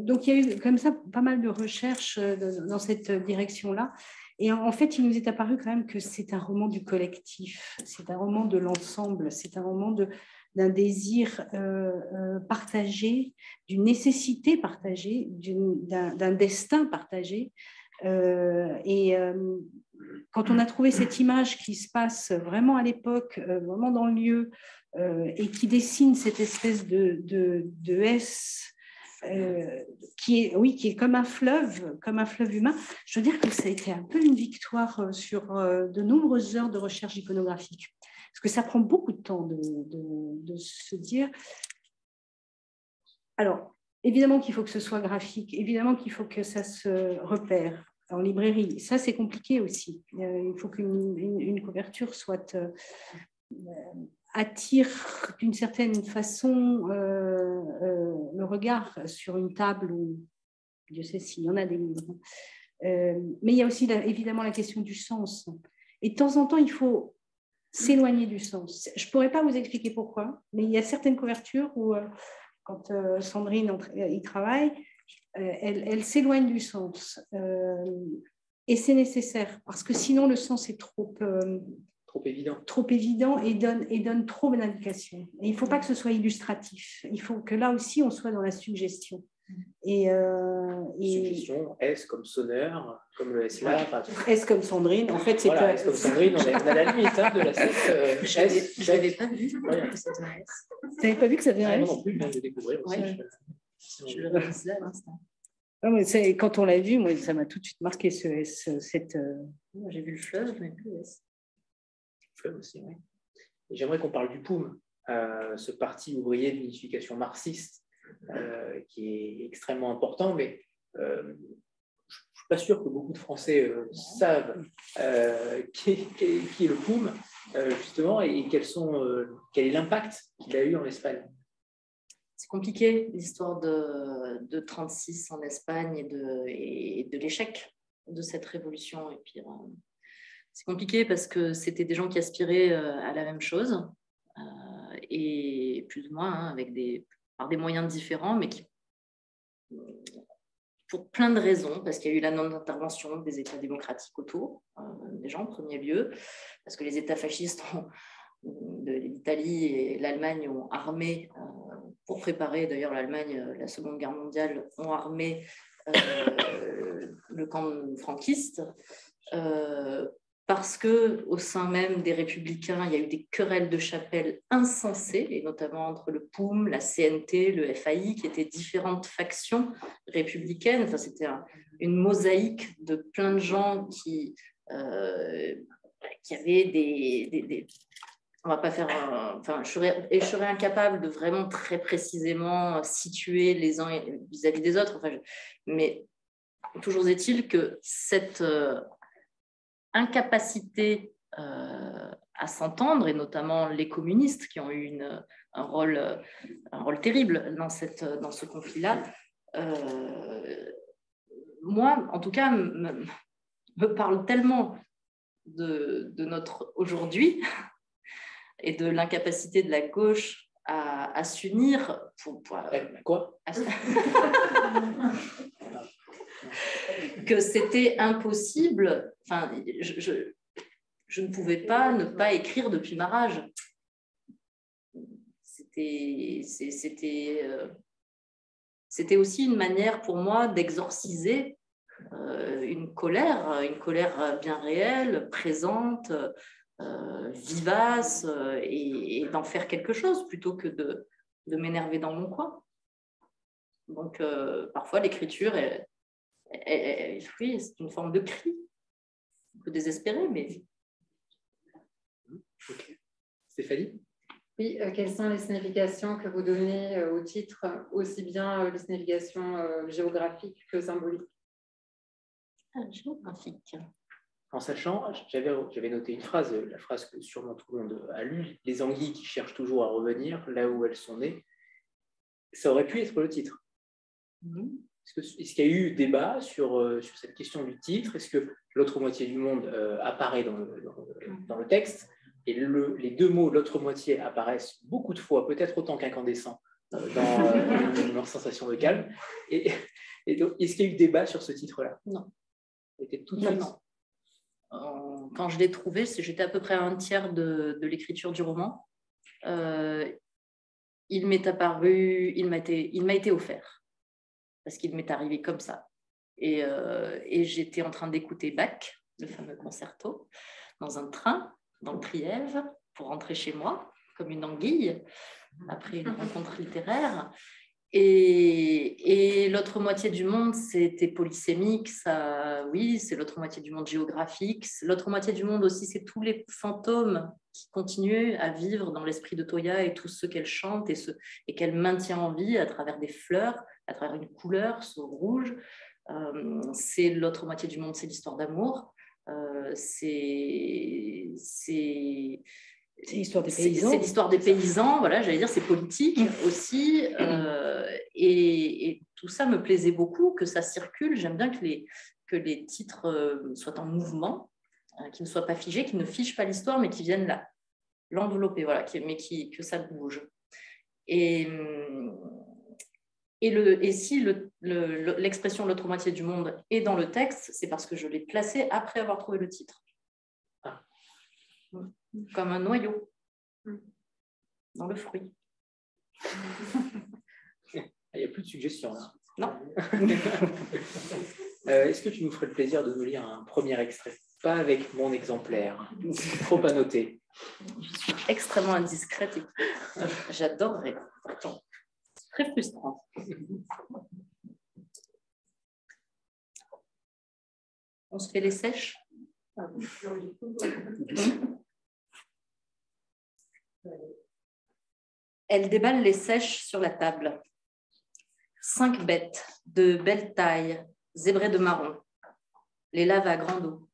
donc il y a eu comme ça pas mal de recherches dans cette direction-là. Et en fait, il nous est apparu quand même que c'est un roman du collectif, c'est un roman de l'ensemble, c'est un roman de, d'un désir euh, euh, partagé, d'une nécessité partagée, d'un destin partagé. Euh, et quand on a trouvé cette image qui se passe vraiment à l'époque, vraiment dans le lieu, et qui dessine cette espèce de, de, S qui est, oui, qui est comme un fleuve, comme un fleuve humain. Je veux dire que ça a été un peu une victoire sur de nombreuses heures de recherche iconographique. Parce que ça prend beaucoup de temps de, se dire. Alors, évidemment qu'il faut que ce soit graphique, évidemment qu'il faut que ça se repère en librairie. Ça, c'est compliqué aussi. Euh, il faut qu'une couverture soit euh, attire d'une certaine façon euh, le regard sur une table où Dieu sait s'il y en a des livres. mais il y a aussi évidemment la question du sens. Et de temps en temps, il faut s'éloigner du sens. Je ne pourrais pas vous expliquer pourquoi, mais il y a certaines couvertures où, euh, quand euh, Sandrine y travaille, euh, elle, elle s'éloigne du sens. et c'est nécessaire, parce que sinon le sens est trop, trop évident. Trop évident et donne, et donne trop d'indications. Et il ne faut pas que ce soit illustratif. Il faut que là aussi, on soit dans la suggestion. Et, euh, Suggestion, S comme sonneur, comme le S là. S comme Sandrine, en fait, c'est voilà, S comme Sandrine, on est, à la limite hein, de la. Euh, je n'avais pas vu que ça venait S. Tu n'avais pas vu que ça venait S Non, non plus, je viens de découvrir aussi. Ouais, je, je le réalisais à l'instant. quand on l'a vu, moi, ça m'a tout de suite marqué ce S. Cette, euh... J'ai vu le fleuve, mais plus le S. Le fleuve aussi, oui. J'aimerais qu'on parle du POUM, euh, ce parti ouvrier d'unification marxiste euh, qui est extrêmement important, mais euh, je ne suis pas sûr que beaucoup de Français euh, savent qui est, le POUM, justement, et quel est l'impact qu'il a eu en Espagne. C'est compliqué, l'histoire de, de 36 en Espagne et de, et de l'échec de cette révolution. Et puis, c'est compliqué parce que c'était des gens qui aspiraient à la même chose, et plus ou moins hein, avec des par des moyens différents, mais qui, pour plein de raisons, parce qu'il y a eu la non-intervention des États démocratiques autour, euh, déjà en premier lieu, parce que les États fascistes de l'Italie et l'Allemagne ont armé, euh, pour préparer d'ailleurs l'Allemagne, euh, la Seconde Guerre mondiale, ont armé le camp franquiste parce que au sein même des républicains, il y a eu des querelles de chapelle insensées, et notamment entre le POUM, la CNT, le FAI, qui étaient différentes factions républicaines. Enfin, c'était une mosaïque de plein de gens qui, euh, qui avaient des, on va pas faire. enfin, je serais, et je serais incapable de vraiment très précisément situer les uns vis-à-vis des autres. Enfin, mais toujours est-il que cette euh, incapacité euh, à s'entendre, et notamment les communistes qui ont eu une, un, rôle, un rôle terrible dans, cette, dans ce conflit-là, euh, moi, en tout cas, me, me parle tellement de, de notre aujourd'hui et de l'incapacité de la gauche à, à s'unir pour, pour quoi? à, que c'était impossible. Enfin, je, ne pouvais pas ne pas écrire depuis ma rage. C'était, euh, c'était aussi une manière pour moi d'exorciser euh, une colère, une colère bien réelle, présente, euh, vivace, et, d'en faire quelque chose plutôt que de, de m'énerver dans mon coin. Donc, parfois, l'écriture est, oui, c'est une forme de cri, un peu désespéré, mais. Stéphanie? Oui, euh, quelles sont les significations que vous donnez euh, au titre, aussi bien euh, les significations euh, géographiques que symboliques? Ah, Géographique. En sachant, j'avais noté une phrase, la phrase que sûrement tout le monde a lue les anguilles qui cherchent toujours à revenir là où elles sont nées. Ça aurait pu être le titre. Mmh. Est-ce qu'il y a eu débat sur, euh, sur cette question du titre? Est-ce que l'autre moitié du monde euh, apparaît dans le, dans le, dans le texte? Et le, les deux mots, l'autre moitié, apparaissent beaucoup de fois, peut-être autant qu'incandescent, euh, dans euh, leur sensation de calme. Et, et donc, est-ce qu'il y a eu débat sur ce titre-là? Non. C'était tout Non, Quand je l'ai trouvé, j'étais à peu près à un tiers de, de l'écriture du roman. Il m'est apparu, il m'a été, il m'a été offert parce qu'il m'est arrivé comme ça. Et, euh, et j'étais en train d'écouter Bach, le fameux concerto, dans un train, dans le Trièvre, pour rentrer chez moi, comme une anguille, après une rencontre littéraire. Et, l'autre moitié du monde, c'était polysémique, ça, oui, c'est l'autre moitié du monde géographique. L'autre moitié du monde aussi, c'est tous les fantômes qui continuent à vivre dans l'esprit de Toya et tous ceux qu'elle chante et, et qu'elle maintient en vie à travers des fleurs, à travers une couleur, ce rouge. Euh, c'est l'autre moitié du monde, c'est l'histoire d'amour. Euh, c'est c'est l'histoire des paysans. c'est l'histoire des paysans, voilà, j'allais dire, c'est politique aussi. euh, et, et tout ça me plaisait beaucoup, que ça circule. J'aime bien que les, que les titres euh, soient en mouvement, euh, qu'ils ne soient pas figés, qu'ils ne fichent pas l'histoire, mais qu'ils viennent là, l'envelopper, voilà, mais qui, que ça bouge. Et, et, le, et si le- le- le- l'expression l'autre moitié du monde est dans le texte, c'est parce que je l'ai placé après avoir trouvé le titre. Ah. Comme un noyau dans le fruit. Il n'y a plus de suggestions. là. Non. Euh, Est-ce que tu nous ferais le plaisir de nous lire un premier extrait? Pas avec mon exemplaire. Trop à noter. extrêmement indiscrète j'adorerais. Très frustrant. On se fait les sèches? Elle déballe les sèches sur la table. Cinq bêtes de belle taille, zébrées de marron. Les lave à grande eau.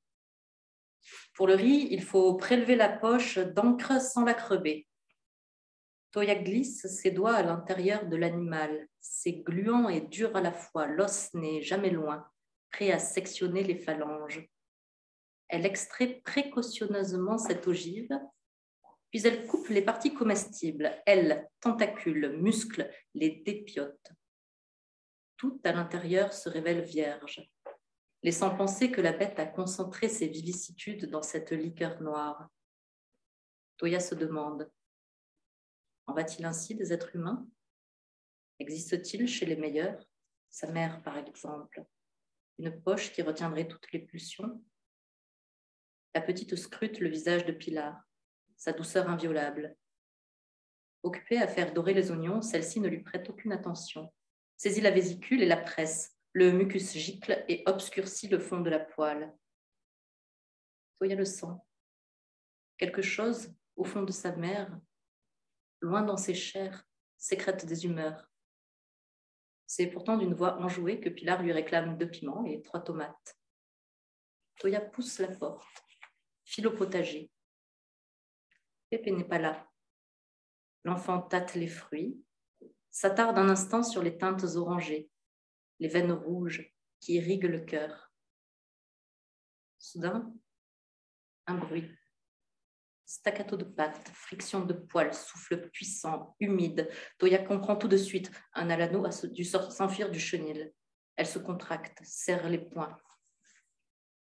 Pour le riz, il faut prélever la poche d'encre sans la crever. Toya glisse ses doigts à l'intérieur de l'animal. C'est gluant et dur à la fois. L'os n'est jamais loin, prêt à sectionner les phalanges. Elle extrait précautionneusement cette ogive, puis elle coupe les parties comestibles. Elle, tentacules, muscles, les dépiote. Tout à l'intérieur se révèle vierge laissant penser que la bête a concentré ses vicissitudes dans cette liqueur noire. Toya se demande En va-t-il ainsi des êtres humains? Existe-t-il chez les meilleurs Sa mère, par exemple. Une poche qui retiendrait toutes les pulsions? La petite scrute le visage de Pilar, sa douceur inviolable. Occupée à faire dorer les oignons, celle-ci ne lui prête aucune attention. Saisit la vésicule et la presse. Le mucus gicle et obscurcit le fond de la poêle. Toya le sent. Quelque chose au fond de sa mère, loin dans ses chairs, sécrète des humeurs. C'est pourtant d'une voix enjouée que Pilar lui réclame deux piments et trois tomates. Toya pousse la porte. file au potager. Pépé n'est pas là. L'enfant tâte les fruits, s'attarde un instant sur les teintes orangées, les veines rouges qui irriguent le cœur. Soudain, un bruit. Staccato de pattes, friction de poils, souffle puissant, humide. Toya comprend tout de suite. Un alano a dû s'enfuir du chenil. Elle se contracte, serre les poings.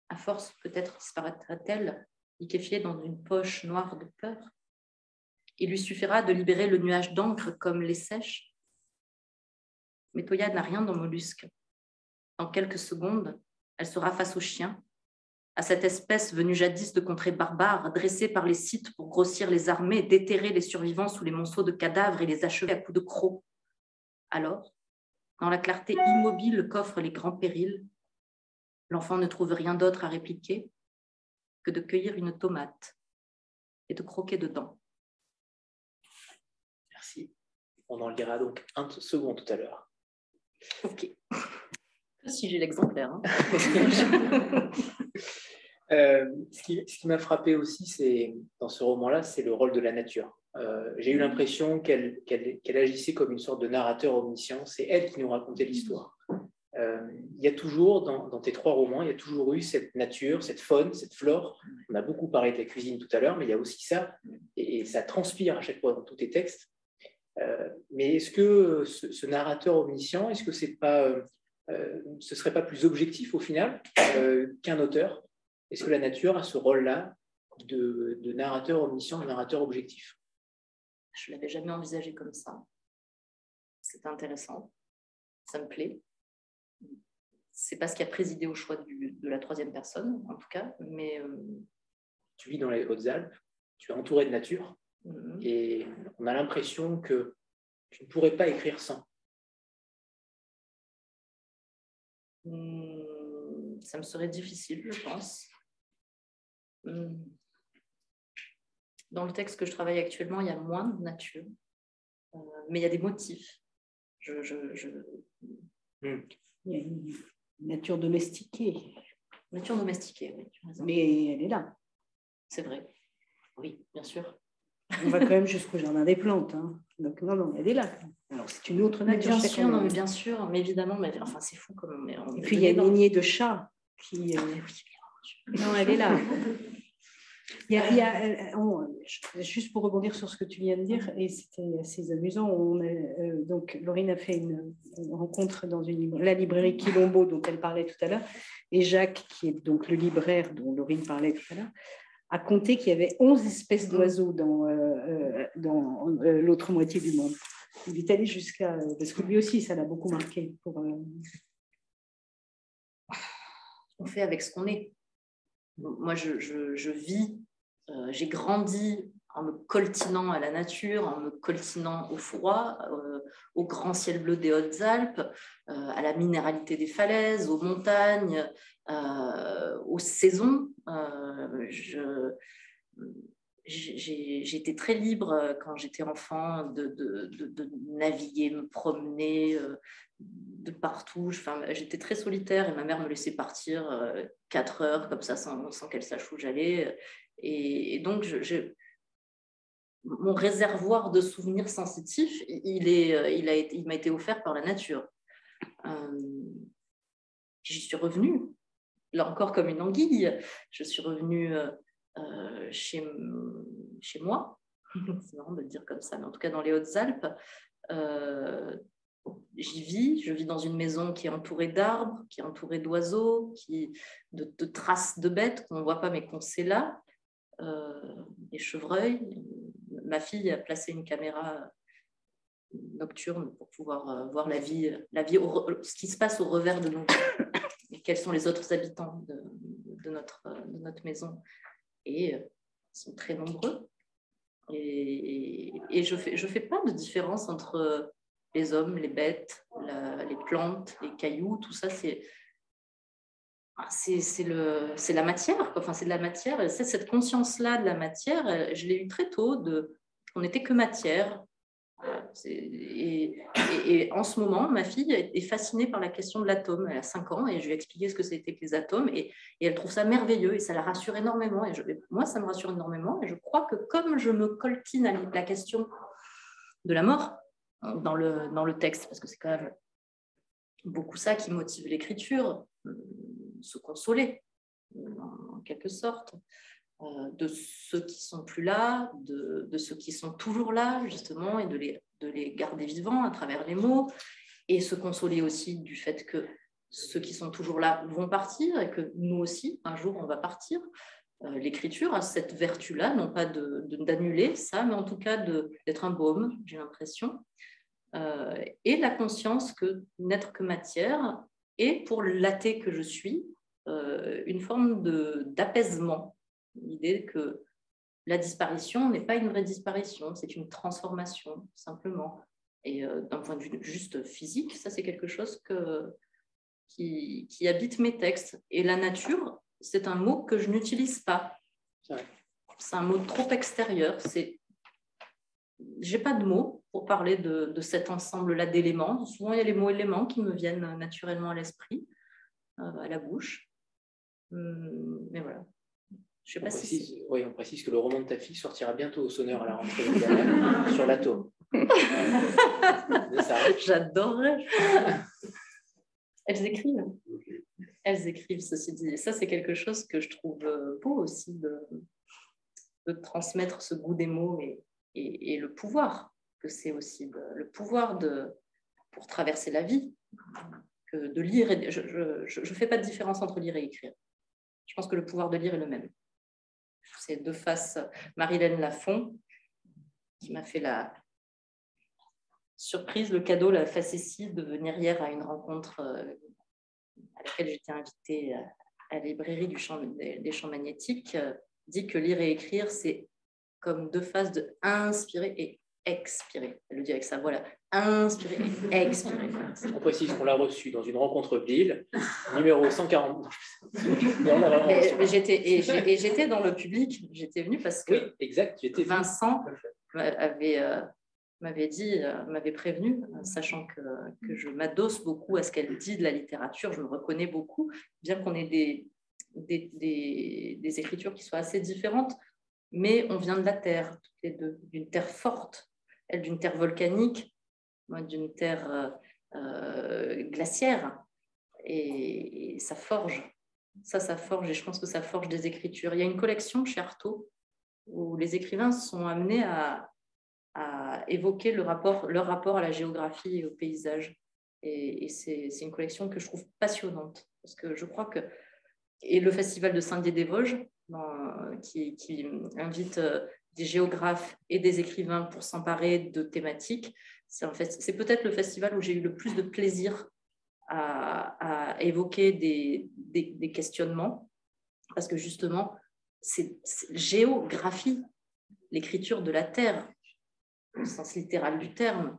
À force, peut-être disparaîtra-t-elle, liquéfiée dans une poche noire de peur? Il lui suffira de libérer le nuage d'encre comme les sèches. Mais Toya n'a rien dans Mollusque. En quelques secondes, elle sera face au chien, à cette espèce venue jadis de contrées barbares, dressée par les Scythes pour grossir les armées, déterrer les survivants sous les monceaux de cadavres et les achever à coups de crocs. Alors, dans la clarté immobile qu'offrent les grands périls, l'enfant ne trouve rien d'autre à répliquer que de cueillir une tomate et de croquer dedans. Merci. On en lira donc un second tout à l'heure. Ok. Si j'ai l'exemplaire. Hein. Euh, ce qui, m'a frappé aussi, c'est dans ce roman-là, c'est le rôle de la nature. Euh, j'ai eu l'impression qu'elle agissait comme une sorte de narrateur omniscient. C'est elle qui nous racontait l'histoire. Euh, il y a toujours, dans, tes trois romans, il y a toujours eu cette nature, cette faune, cette flore. On a beaucoup parlé de la cuisine tout à l'heure, mais il y a aussi ça, et, ça transpire à chaque fois dans tous tes textes. Mais est-ce que ce, narrateur omniscient, est-ce que c'est pas euh, ce ne serait pas plus objectif au final euh, qu'un auteur? Est-ce que la nature a ce rôle-là de, narrateur omniscient, de narrateur objectif? Je ne l'avais jamais envisagé comme ça. C'est intéressant. Ça me plaît. C'est pas ce qui a présidé au choix de la troisième personne, en tout cas. Mais euh, Tu vis dans les Hautes-Alpes, tu es entouré de nature, mhm. et on a l'impression que tu ne pourrais pas écrire sans. Hmm, ça me serait difficile, je pense. Hmm. Dans le texte que je travaille actuellement, il y a moins de nature, euh, mais il y a des motifs. Je, hmm. Il y a une nature domestiquée. Nature domestiquée, oui. Mais elle est là. C'est vrai. Oui, bien sûr. On va quand même jusqu'au jardin des plantes. Hein. Donc, non, non, elle est là. Alors, c'est une autre nature. bien sûr, non, mais bien sûr, mais évidemment, mais, enfin, c'est fou comme. Et puis, il y a une lignée de chats qui. Euh, non, elle est là. Il y a, il y a, euh, juste pour rebondir sur ce que tu viens de dire, et c'était assez amusant, on euh, donc Laurine a fait une, rencontre dans une, la librairie Quilombo dont elle parlait tout à l'heure, et Jacques, qui est donc le libraire dont Laurine parlait tout à l'heure, a compté qu'il y avait 11 espèces d'oiseaux dans, euh, euh, dans euh, l'autre moitié du monde. Il est allé jusqu'à... Parce que lui aussi, ça l'a beaucoup marqué. Pour, On fait avec ce qu'on est. Moi, je, je, je vis, j'ai grandi en me coltinant à la nature, en me coltinant au froid, au grand ciel bleu des Hautes-Alpes, à la minéralité des falaises, aux montagnes, aux saisons. Euh, je, j'ai été très libre euh, quand j'étais enfant de, de, de, naviguer, me promener euh, de partout. Enfin, j'étais très solitaire et ma mère me laissait partir quatre heures comme ça sans, qu'elle sache où j'allais. Et, donc, je, mon réservoir de souvenirs sensitifs, il, est, il, a été, il m'a été offert par la nature. J'y suis revenue là encore comme une anguille. Je suis revenue euh, euh, chez, chez moi, c'est marrant de le dire comme ça, mais en tout cas dans les Hautes-Alpes. Euh, j'y vis, je vis dans une maison qui est entourée d'arbres, qui est entourée d'oiseaux, qui de, traces de bêtes qu'on ne voit pas mais qu'on sait là, des chevreuils. Ma fille a placé une caméra nocturne pour pouvoir voir la vie, la vie ce qui se passe au revers de nous quels sont les autres habitants de, notre, maison. Et euh, ils sont très nombreux. Et, et, je ne fais, pas de différence entre les hommes, les bêtes, les plantes, les cailloux, tout ça, c'est c'est la matière, enfin c'est de la matière. Cette conscience-là de la matière, je l'ai eu très tôt, de, on n'était que matière. Et, et, en ce moment, ma fille est fascinée par la question de l'atome. Elle a 5 ans et je lui ai expliqué ce que c'était que les atomes et, et, elle trouve ça merveilleux et ça la rassure énormément. Et je, moi, ça me rassure énormément et je crois que comme je me coltine à la question de la mort dans le, dans le texte, parce que c'est quand même beaucoup ça qui motive l'écriture, euh, se consoler en quelque sorte. Euh, de ceux qui sont plus là, de, ceux qui sont toujours là, justement, et de les, de les garder vivants à travers les mots, et se consoler aussi du fait que ceux qui sont toujours là vont partir et que nous aussi, un jour, on va partir. Euh, l'écriture a cette vertu-là, non pas d'annuler ça, mais en tout cas d'être un baume, j'ai l'impression, euh, et la conscience que n'être que matière est, pour l'athée que je suis, une forme d'apaisement l'idée que la disparition n'est pas une vraie disparition, c'est une transformation, simplement. Et euh, d'un point de vue juste physique, ça c'est quelque chose que, qui, qui, habite mes textes. Et la nature, c'est un mot que je n'utilise pas. C'est un mot trop extérieur. C'est, j'ai pas de mots pour parler de, de cet ensemble-là d'éléments. Souvent, il y a les mots éléments qui me viennent naturellement à l'esprit, euh, à la bouche. Hum, mais voilà. Je on, précise, oui, on précise que le roman de ta fille sortira bientôt au sonneur à la rentrée sur l'atome. J'adorerais. Elles écrivent. Elles écrivent, ceci dit. Et ça, c'est quelque chose que je trouve euh, beau aussi de, de transmettre ce goût des mots et, et, le pouvoir que c'est aussi. le pouvoir de, pour traverser la vie, que de lire. Et, je ne fais pas de différence entre lire et écrire. Je pense que le pouvoir de lire est le même c'est deux faces Marilène Lafont, qui m'a fait la surprise, le cadeau, la facétie de venir hier à une rencontre euh, à laquelle j'étais invitée à la librairie du champ, des champs magnétiques, euh, dit que lire et écrire, c'est comme deux faces de inspirer et expirer. Elle le dit avec sa voix là. Inspirer. Expirer. On précise qu'on l'a reçu dans une rencontre ville, numéro 140. et j'étais dans le public, j'étais venue parce que oui, exact, Vincent euh, m'avait dit, euh, m'avait prévenu, sachant que, que je m'adosse beaucoup à ce qu'elle dit de la littérature, je me reconnais beaucoup, bien qu'on ait des, des, des, des écritures qui soient assez différentes, mais on vient de la terre, toutes les deux, d'une terre forte, d'une terre volcanique, d'une terre euh, euh, glaciaire. Et, ça forge. Ça, ça forge. Et je pense que ça forge des écritures. Il y a une collection chez Artaud où les écrivains sont amenés à, évoquer leur rapport à la géographie et au paysage. Et, c'est une collection que je trouve passionnante. Parce que je crois que. Et le festival de Saint-Dié-des-Vosges, qui, qui, invite euh, des géographes et des écrivains pour s'emparer de thématiques. C'est en fait, c'est peut-être le festival où j'ai eu le plus de plaisir à, évoquer des, des, questionnements, parce que justement, c'est géographie, l'écriture de la terre, au sens littéral du terme.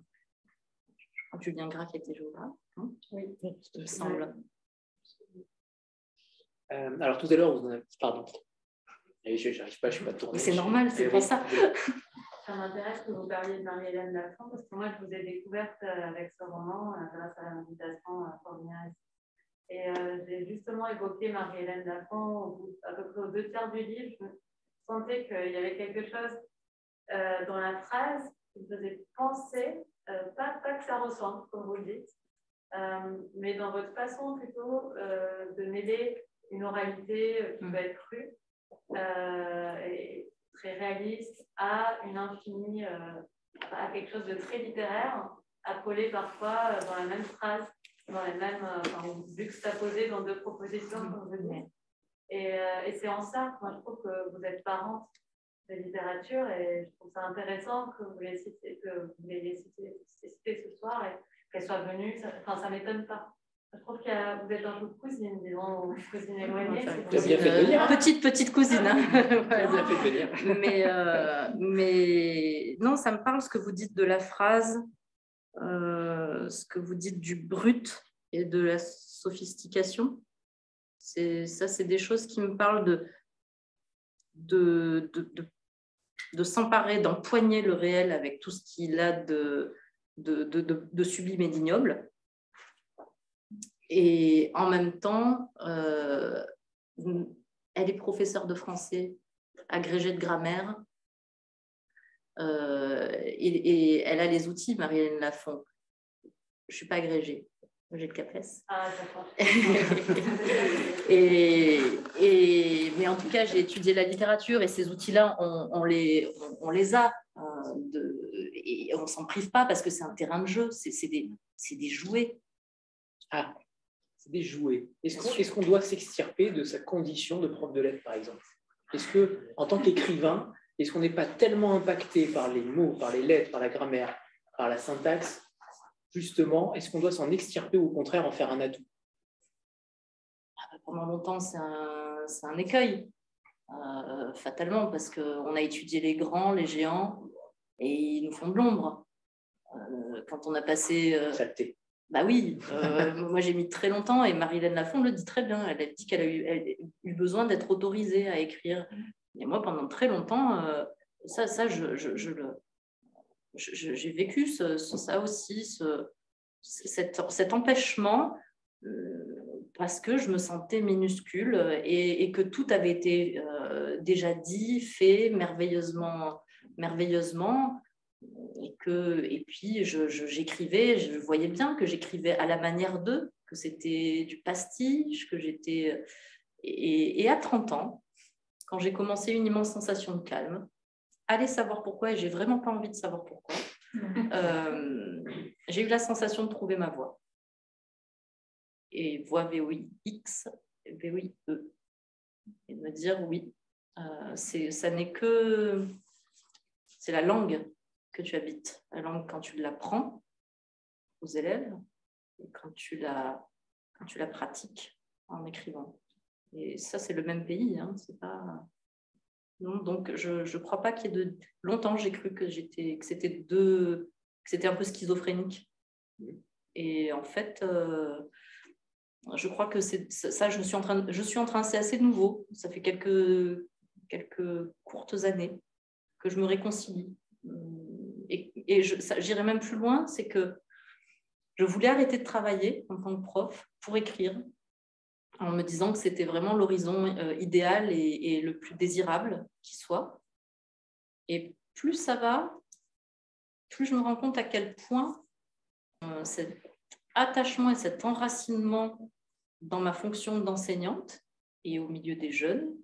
Julien Graff était géographe, hein? Oui, il me semble. Euh, alors tout à l'heure, vous en avez... Pardon. Je n'arrive pas, je suis pas tourné. C'est normal, c'est pour ça. Ça m'intéresse que vous parliez de Marie-Hélène Lafont, parce que moi, je vous ai découverte euh, avec ce roman euh, grâce à l'invitation à Formia. Et euh, j'ai justement évoqué Marie-Hélène Lafont à peu près aux deux tiers du livre. Je sentais qu'il y avait quelque chose dans la phrase qui me faisait penser, pas, pas, que ça ressemble, comme vous le dites, mais dans votre façon plutôt de mêler une oralité qui mm. peut être crue euh, et très réaliste à une infinie, euh, à quelque chose de très littéraire, accolé parfois euh, dans la même phrase, dans les mêmes, enfin, juxtaposé dans deux propositions, comme vous dites. Et, et c'est en ça, moi je trouve que vous êtes parente de littérature et je trouve ça intéressant que vous l'ayez cité, que vous ce soir et qu'elle soit venue. Ça, enfin, ça m'étonne pas. Je trouve que vous êtes un peu cousine, disons, cousine éloignée. Petite, petite cousine. Hein. mais, euh, mais non, ça me parle ce que vous dites de la phrase, euh, ce que vous dites du brut et de la sophistication. Ça, c'est des choses qui me parlent de, de, de, de, de s'emparer, d'empoigner le réel avec tout ce qu'il a de, de, de, sublime et d'ignoble. Et en même temps, euh, elle est professeure de français, agrégée de grammaire, euh, et, elle a les outils, Marie-Hélène Lafont. Je ne suis pas agrégée, j'ai le CAPES. Ah, d'accord. et, et, mais en tout cas, j'ai étudié la littérature et ces outils-là, on, les, on, les a. Euh, de, et on ne s'en prive pas parce que c'est un terrain de jeu, c'est des, des jouets. Ah, c'est des jouets. Est-ce qu'on doit s'extirper de sa condition de prof de lettres, par exemple? Est-ce que, en tant qu'écrivain, est-ce qu'on n'est pas tellement impacté par les mots, par les lettres, par la grammaire, par la syntaxe? Justement, est-ce qu'on doit s'en extirper ou au contraire en faire un atout? Ah bah, Pendant longtemps, c'est un, écueil, euh, fatalement, parce qu'on a étudié les grands, les géants, et ils nous font de l'ombre. Euh, quand on a passé. Euh, Saleté. Bah oui, moi j'ai mis très longtemps et Marie-Hélène Lafont le dit très bien. Elle a dit qu'elle a eu besoin d'être autorisée à écrire et moi, pendant très longtemps, euh, ça, ça je, je, le, j'ai vécu ça aussi, ce, cet, empêchement, euh, parce que je me sentais minuscule et, et que tout avait été euh, déjà dit, fait merveilleusement, merveilleusement. Et, que, et puis, j'écrivais, je, je, voyais bien que j'écrivais à la manière d'eux, que c'était du pastiche, que j'étais. Et, et, à 30 ans, quand j'ai commencé une immense sensation de calme. Allez savoir pourquoi, et j'ai vraiment pas envie de savoir pourquoi. Euh, j'ai eu la sensation de trouver ma voix. Et voix VOI-X, VOI-E. Et de me dire oui, euh, ça n'est que. C'est la langue que tu habites. La langue, quand tu l'apprends aux élèves, et quand tu la, quand tu la pratiques en écrivant. Et ça, c'est le même pays. Hein, c'est pas... non, donc, je ne crois pas qu'il y ait de. Longtemps, j'ai cru que, j'étais, que c'était deux, que c'était un peu schizophrénique. Et en fait, euh, je crois que c'est ça. Je suis en train, je suis en train, c'est assez nouveau. Ça fait quelques quelques courtes années que je me réconcilie. Et, j'irai même plus loin, c'est que je voulais arrêter de travailler en tant que prof pour écrire en me disant que c'était vraiment l'horizon euh, idéal et, le plus désirable qui soit. Et plus ça va, plus je me rends compte à quel point euh, cet attachement et cet enracinement dans ma fonction d'enseignante et au milieu des jeunes,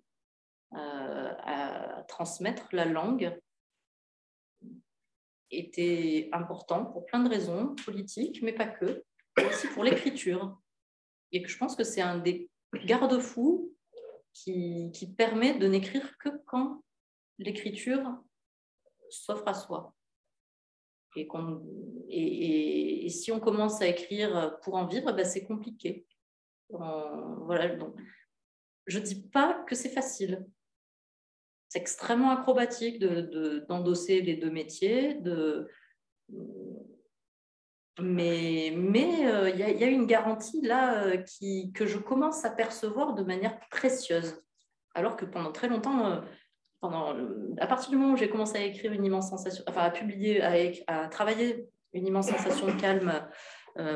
euh, à transmettre la langue, était important pour plein de raisons politiques, mais pas que, aussi pour l'écriture et que je pense que c'est un des garde-fous qui, qui, permet de n'écrire que quand l'écriture s'offre à soi. Et, et, et, si on commence à écrire pour en vivre, ben c'est compliqué. voilà, donc, je ne dis pas que c'est facile. C'est extrêmement acrobatique d'endosser de, les deux métiers, mais mais euh, il y, a une garantie là euh, que je commence à percevoir de manière précieuse. Alors que pendant très longtemps, euh, à partir du moment où j'ai commencé à écrire une immense sensation, enfin à publier, à, travailler une immense sensation de calme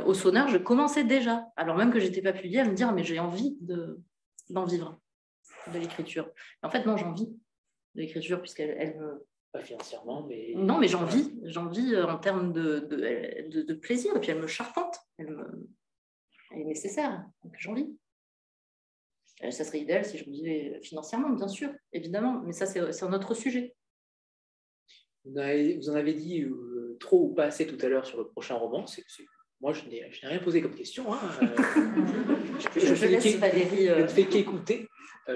au sonneur, je commençais déjà, alors même que je n'étais pas publiée, à me dire mais j'ai envie d'en vivre, de l'écriture. En fait, non, j'ai envie de l'écriture puisqu'elle elle me, pas financièrement, mais. Non, mais j'en vis, j'en vis euh, en termes de, de, de, plaisir, et puis elle me charpente, elle, me... elle est nécessaire, donc j'en vis. Euh, ça serait idéal si je vivais financièrement, bien sûr, évidemment, mais ça, c'est un autre sujet. Vous, en avez dit euh, trop ou pas assez tout à l'heure sur le prochain roman. Moi, je n'ai rien posé comme question. Hein. je, je, je, laisse Valérie. ne fais qu'écouter.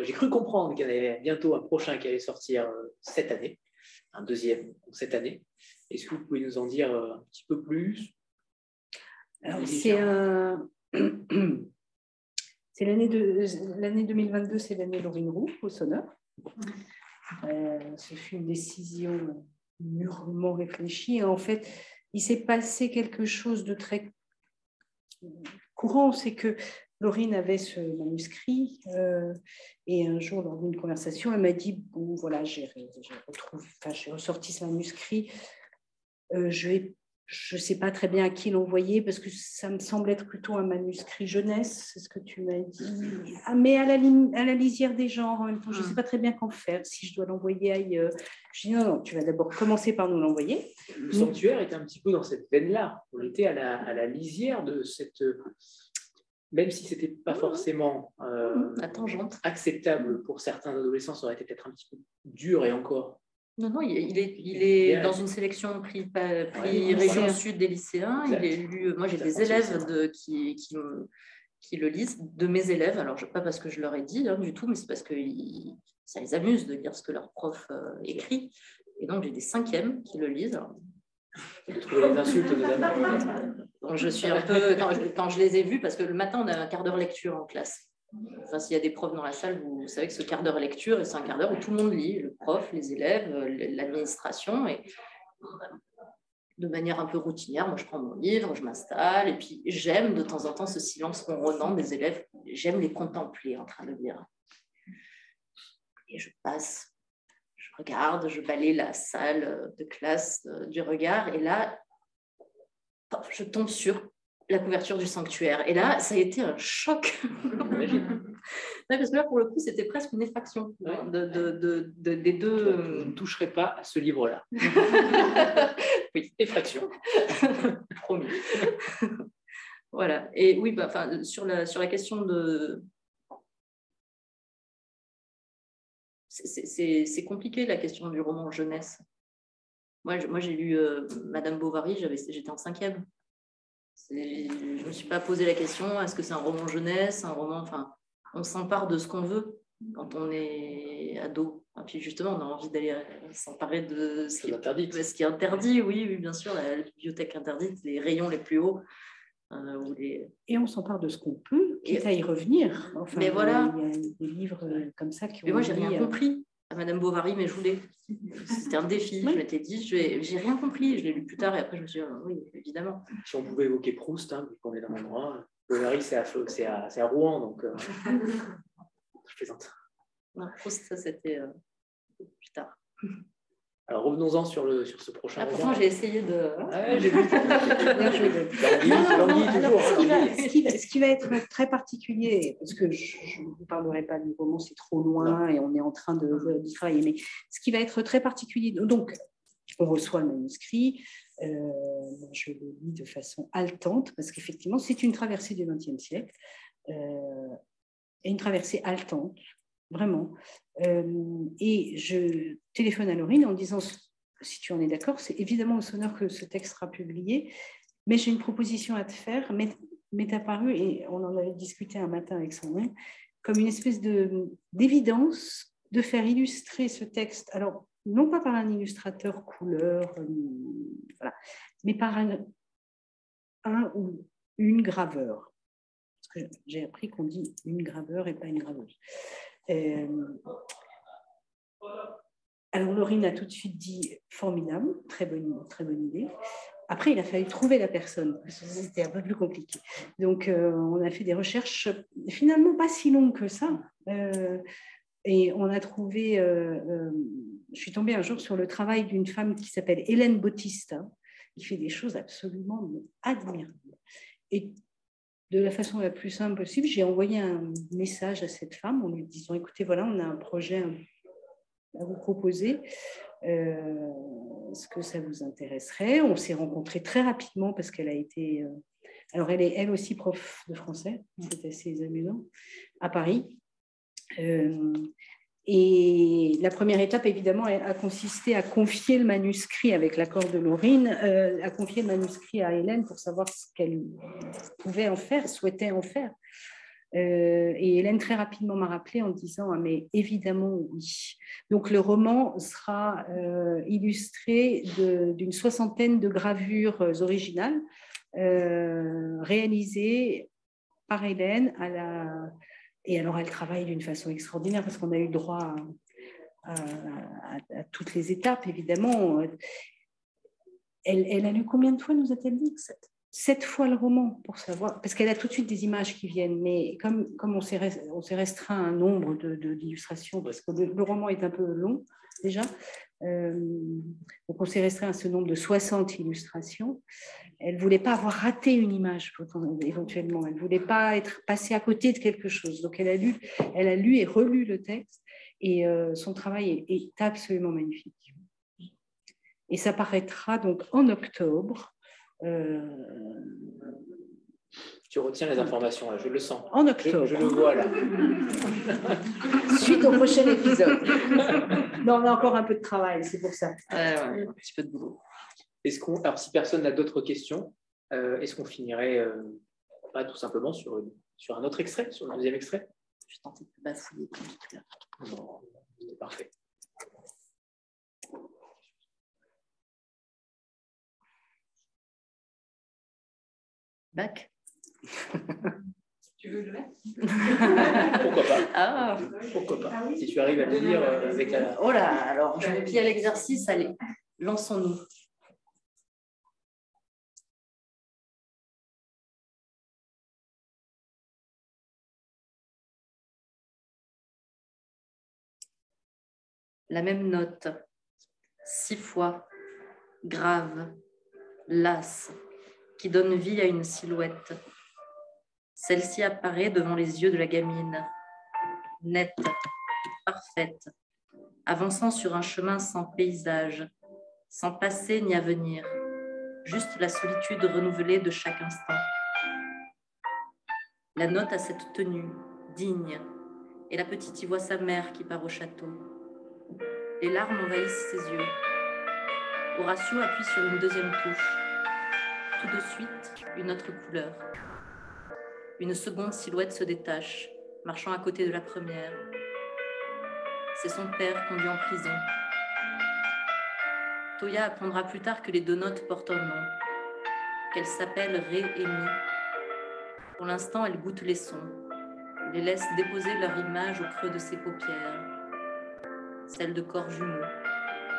J'ai cru comprendre qu'il y en avait bientôt un prochain qui allait sortir cette année un deuxième cette année. Est-ce que vous pouvez nous en dire euh, un petit peu plus? C'est c'est l'année de l'année 2022, c'est l'année Laurine Roux au Sonneur. Euh, ce fut une décision mûrement réfléchie. En fait, il s'est passé quelque chose de très courant, c'est que Laurine avait ce manuscrit euh, et un jour, lors d'une conversation, elle m'a dit Bon, voilà, j'ai ressorti ce manuscrit, euh, je ne sais pas très bien à qui l'envoyer parce que ça me semble être plutôt un manuscrit jeunesse, c'est ce que tu m'as dit. Ah, mais à la, à la lisière des genres, en même temps, je ne sais hmm. pas très bien qu'en faire, si je dois l'envoyer ailleurs. Je dis non, non, tu vas d'abord commencer par nous l'envoyer. Le sanctuaire est un petit peu dans cette veine-là. On était à la, à la lisière de cette. Même si ce n'était pas forcément euh, acceptable pour certains adolescents, ça aurait été peut-être un petit peu dur et encore non, non, il est, il est dans une sélection prix, prix Région Sud des lycéens. Il est lu, moi, j'ai des élèves de, qui, qui, qui, le lisent, de mes élèves. Alors, pas parce que je leur ai dit hein, du tout, mais c'est parce que ça les amuse de lire ce que leur prof euh, écrit. Et donc, j'ai des cinquièmes qui le lisent. les insultes Quand je, les ai vus, parce que le matin, on a un quart d'heure lecture en classe. Enfin, s'il y a des profs dans la salle, vous, savez que ce quart d'heure lecture, c'est un quart d'heure où tout le monde lit, le prof, les élèves, l'administration. Et de manière un peu routinière, moi je prends mon livre, je m'installe, et puis j'aime de temps en temps ce silence ronronnant des élèves. J'aime les contempler en train de lire. Et je passe, je regarde, je balaye la salle de classe euh, du regard, et là, je tombe sur la couverture du sanctuaire. Et là, ça a été un choc. parce que là, pour le coup, c'était presque une effraction de, des deux. Je ne toucherai pas à ce livre-là. oui, effraction. Promis. voilà. Et oui, bah, sur, la, sur la question de. C'est compliqué la question du roman jeunesse. Moi, moi j'ai lu euh, Madame Bovary, j'étais en cinquième. Je ne me suis pas posé la question, est-ce que c'est un roman jeunesse, un roman... Enfin, on s'empare de ce qu'on veut quand on est ado. Et puis justement, on a envie d'aller s'emparer de ce qui, est, ce qui est interdit. Oui, oui, bien sûr, la bibliothèque interdite, les rayons les plus hauts. Euh, Et on s'empare de ce qu'on peut, quitte à y revenir. Enfin, mais voilà. Il y a des livres comme ça qui ont. Mais moi, j'ai rien euh, compris à Madame Bovary, mais je voulais. C'était un défi. Je m'étais dit, j'ai rien compris. Je l'ai lu plus tard et après, je me suis dit, ah oui, évidemment. Si on pouvait évoquer Proust, hein, vu qu'on est dans l'endroit, Bovary, c'est à, à, à, Rouen, donc euh, je plaisante. Non, Proust, ça, c'était euh, plus tard. Alors revenons-en sur, le, sur ce prochain ah, Pourtant, j'ai essayé de. Ah, j'ai vu. Ce qui va être très particulier, parce que je ne vous parlerai pas du roman, c'est trop loin et on est en train de, d'y travailler, mais ce qui va être très particulier, donc on reçoit le manuscrit, euh, je le lis de façon haletante, parce qu'effectivement, c'est une traversée du XXe siècle, euh, et une traversée haletante, vraiment. Euh, et je téléphone à Laurine en disant, si tu en es d'accord, c'est évidemment au sonneur que ce texte sera publié, mais j'ai une proposition à te faire, m'est apparu, et on en avait discuté un matin avec Sandrine, comme une espèce d'évidence de, faire illustrer ce texte, alors non pas par un illustrateur couleur, euh, voilà, mais par un, un ou une graveur. Parce que j'ai appris qu'on dit une graveur et pas une graveuse. Euh, alors, Laurine a tout de suite dit formidable, très bonne, idée. Après, il a fallu trouver la personne. C'était un peu plus compliqué. Donc, euh, on a fait des recherches finalement pas si longues que ça. Euh, et on a trouvé, je suis tombée un jour sur le travail d'une femme qui s'appelle Hélène Bautista, qui fait des choses absolument admirables. Et de la façon la plus simple possible, j'ai envoyé un message à cette femme en lui disant, écoutez, voilà, on a un projet à vous proposer. Euh, est-ce que ça vous intéresserait? On s'est rencontrés très rapidement parce qu'elle a été... Euh, alors, elle est elle aussi prof de français, c'est assez amusant, à Paris. Euh, et la première étape, évidemment, a consisté à confier le manuscrit, avec l'accord de Laurine, euh, à confier le manuscrit à Hélène pour savoir ce qu'elle pouvait en faire, souhaitait en faire. Euh, et Hélène très rapidement m'a rappelé en disant ah, mais évidemment oui. Donc le roman sera euh, illustré d'une soixantaine de gravures originales réalisées par Hélène à la et alors, elle travaille d'une façon extraordinaire parce qu'on a eu droit à, toutes les étapes, évidemment. Elle, a lu combien de fois, nous a-t-elle dit Sept fois le roman, pour savoir, parce qu'elle a tout de suite des images qui viennent, mais comme, on s'est restreint un nombre d'illustrations, de, parce que le, roman est un peu long déjà, donc on s'est restreint à ce nombre de 60 illustrations. Elle ne voulait pas avoir raté une image éventuellement, elle ne voulait pas être passée à côté de quelque chose. Donc elle a lu, elle a lu et relu le texte et euh, son travail est, absolument magnifique. Et ça paraîtra donc en octobre. Euh, tu retiens les informations, là, je le sens. En octobre. Je, le vois là. Suite au prochain épisode. non, on a encore un peu de travail, c'est pour ça. un petit peu de boulot. Est-ce qu'on, alors, si personne n'a d'autres questions, euh, est-ce qu'on finirait euh, pas tout simplement sur, sur un autre extrait, sur le deuxième extrait? Je vais tenter de bafouiller l'heure. C'est parfait. Bac? Tu veux le mettre Pourquoi pas ah. Pourquoi pas Si tu arrives à le lire euh, avec la... Oh là, alors je me plie à l'exercice, allez, lançons-nous. La même note, six fois, grave, lasse, qui donne vie à une silhouette. Celle-ci apparaît devant les yeux de la gamine, nette, parfaite, avançant sur un chemin sans paysage, sans passé ni avenir, juste la solitude renouvelée de chaque instant. La note a cette tenue, digne, et la petite y voit sa mère qui part au château. Les larmes envahissent ses yeux. Horatio appuie sur une deuxième touche tout de suite une autre couleur. Une seconde silhouette se détache, marchant à côté de la première. C'est son père conduit en prison. Toya apprendra plus tard que les deux notes portent un nom, qu'elles s'appellent Ré et Mi. Pour l'instant, elle goûte les sons, les laisse déposer leur image au creux de ses paupières, celle de corps jumeaux,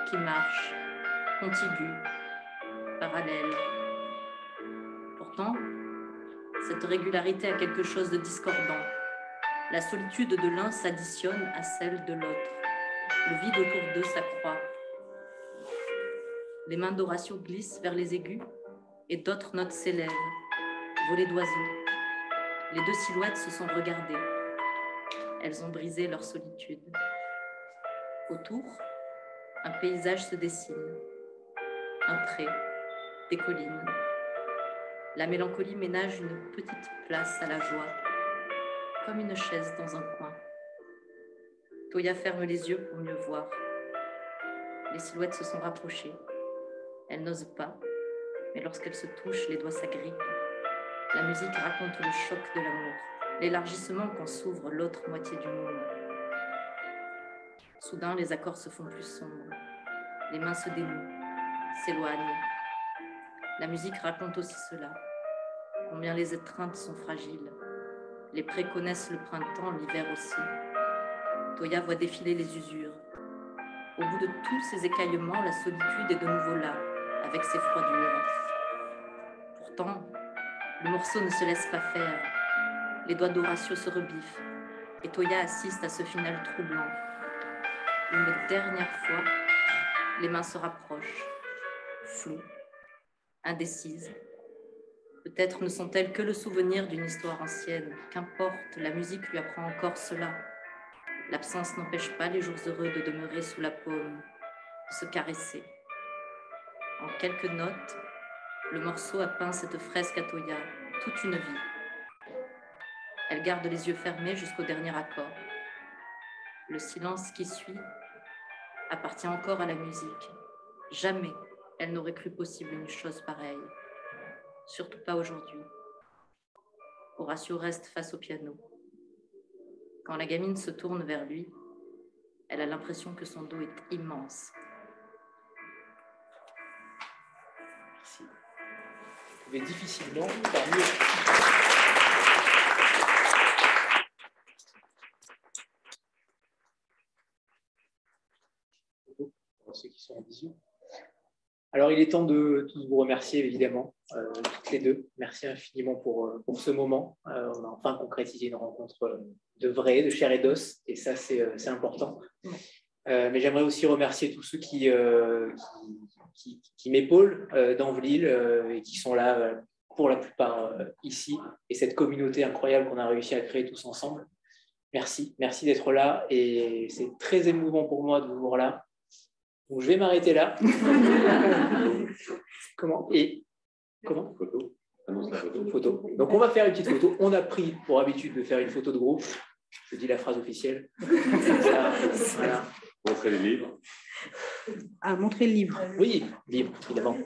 qui marchent, contigus, parallèles cette régularité a quelque chose de discordant. La solitude de l'un s'additionne à celle de l'autre. Le vide autour d'eux s'accroît. Les mains d'Horatio glissent vers les aigus et d'autres notes s'élèvent, volées d'oiseaux. Les deux silhouettes se sont regardées. Elles ont brisé leur solitude. Autour, un paysage se dessine. Un trait, des collines, la mélancolie ménage une petite place à la joie, comme une chaise dans un coin. Toya ferme les yeux pour mieux voir. Les silhouettes se sont rapprochées. Elle n'ose pas, mais lorsqu'elles se touchent, les doigts s'agrippent. La musique raconte le choc de l'amour, l'élargissement quand s'ouvre l'autre moitié du monde. Soudain, les accords se font plus sombres. Les mains se dénouent, s'éloignent, la musique raconte aussi cela, combien les étreintes sont fragiles. Les prés connaissent le printemps, l'hiver aussi. Toya voit défiler les usures. Au bout de tous ces écaillements, la solitude est de nouveau là, avec ses froidures. Pourtant, le morceau ne se laisse pas faire. Les doigts d'Horatio se rebiffent, et Toya assiste à ce final troublant. Une dernière fois, les mains se rapprochent, floues indécises. Peut-être ne sont-elles que le souvenir d'une histoire ancienne. Qu'importe, la musique lui apprend encore cela. L'absence n'empêche pas les jours heureux de demeurer sous la paume, de se caresser. En quelques notes, le morceau a peint cette fresque à Toya, toute une vie. Elle garde les yeux fermés jusqu'au dernier accord. Le silence qui suit appartient encore à la musique. Jamais elle n'aurait cru possible une chose pareille. Surtout pas aujourd'hui. Horatio reste face au piano. Quand la gamine se tourne vers lui, elle a l'impression que son dos est immense. Merci. Vous pouvez difficilement. Alors, il est temps de tous vous remercier, évidemment, euh, toutes les deux. Merci infiniment pour, euh, pour ce moment. Euh, on a enfin concrétisé une rencontre de vrai, de chair et d'os, et ça, c'est important. Euh, mais j'aimerais aussi remercier tous ceux qui, qui, qui, qui m'épaulent dans Vlille et qui sont là pour la plupart ici et cette communauté incroyable qu'on a réussi à créer tous ensemble. Merci, merci d'être là et c'est très émouvant pour moi de vous voir là. Donc je vais m'arrêter là. comment Et comment Photo. Annonce la photo. photo. Donc on va faire une petite photo. On a pris pour habitude de faire une photo de groupe. Je dis la phrase officielle. Ça, voilà. Montrer les livres. À montrer le livre. Oui, livre, évidemment.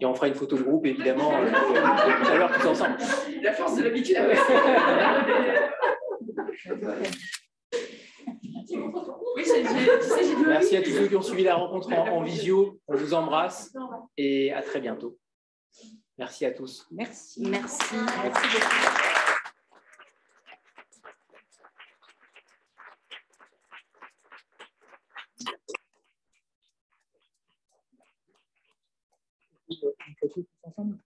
Et on fera une photo de groupe, évidemment, euh, tout à l'heure, tous ensemble. La force de l'habitude. Oui, j'ai- dit. Merci à tous ceux qui ont suivi la rencontre en, en visio. On vous embrasse et à très bientôt. Merci à tous. Merci. Merci. Merci beaucoup. Ensemble?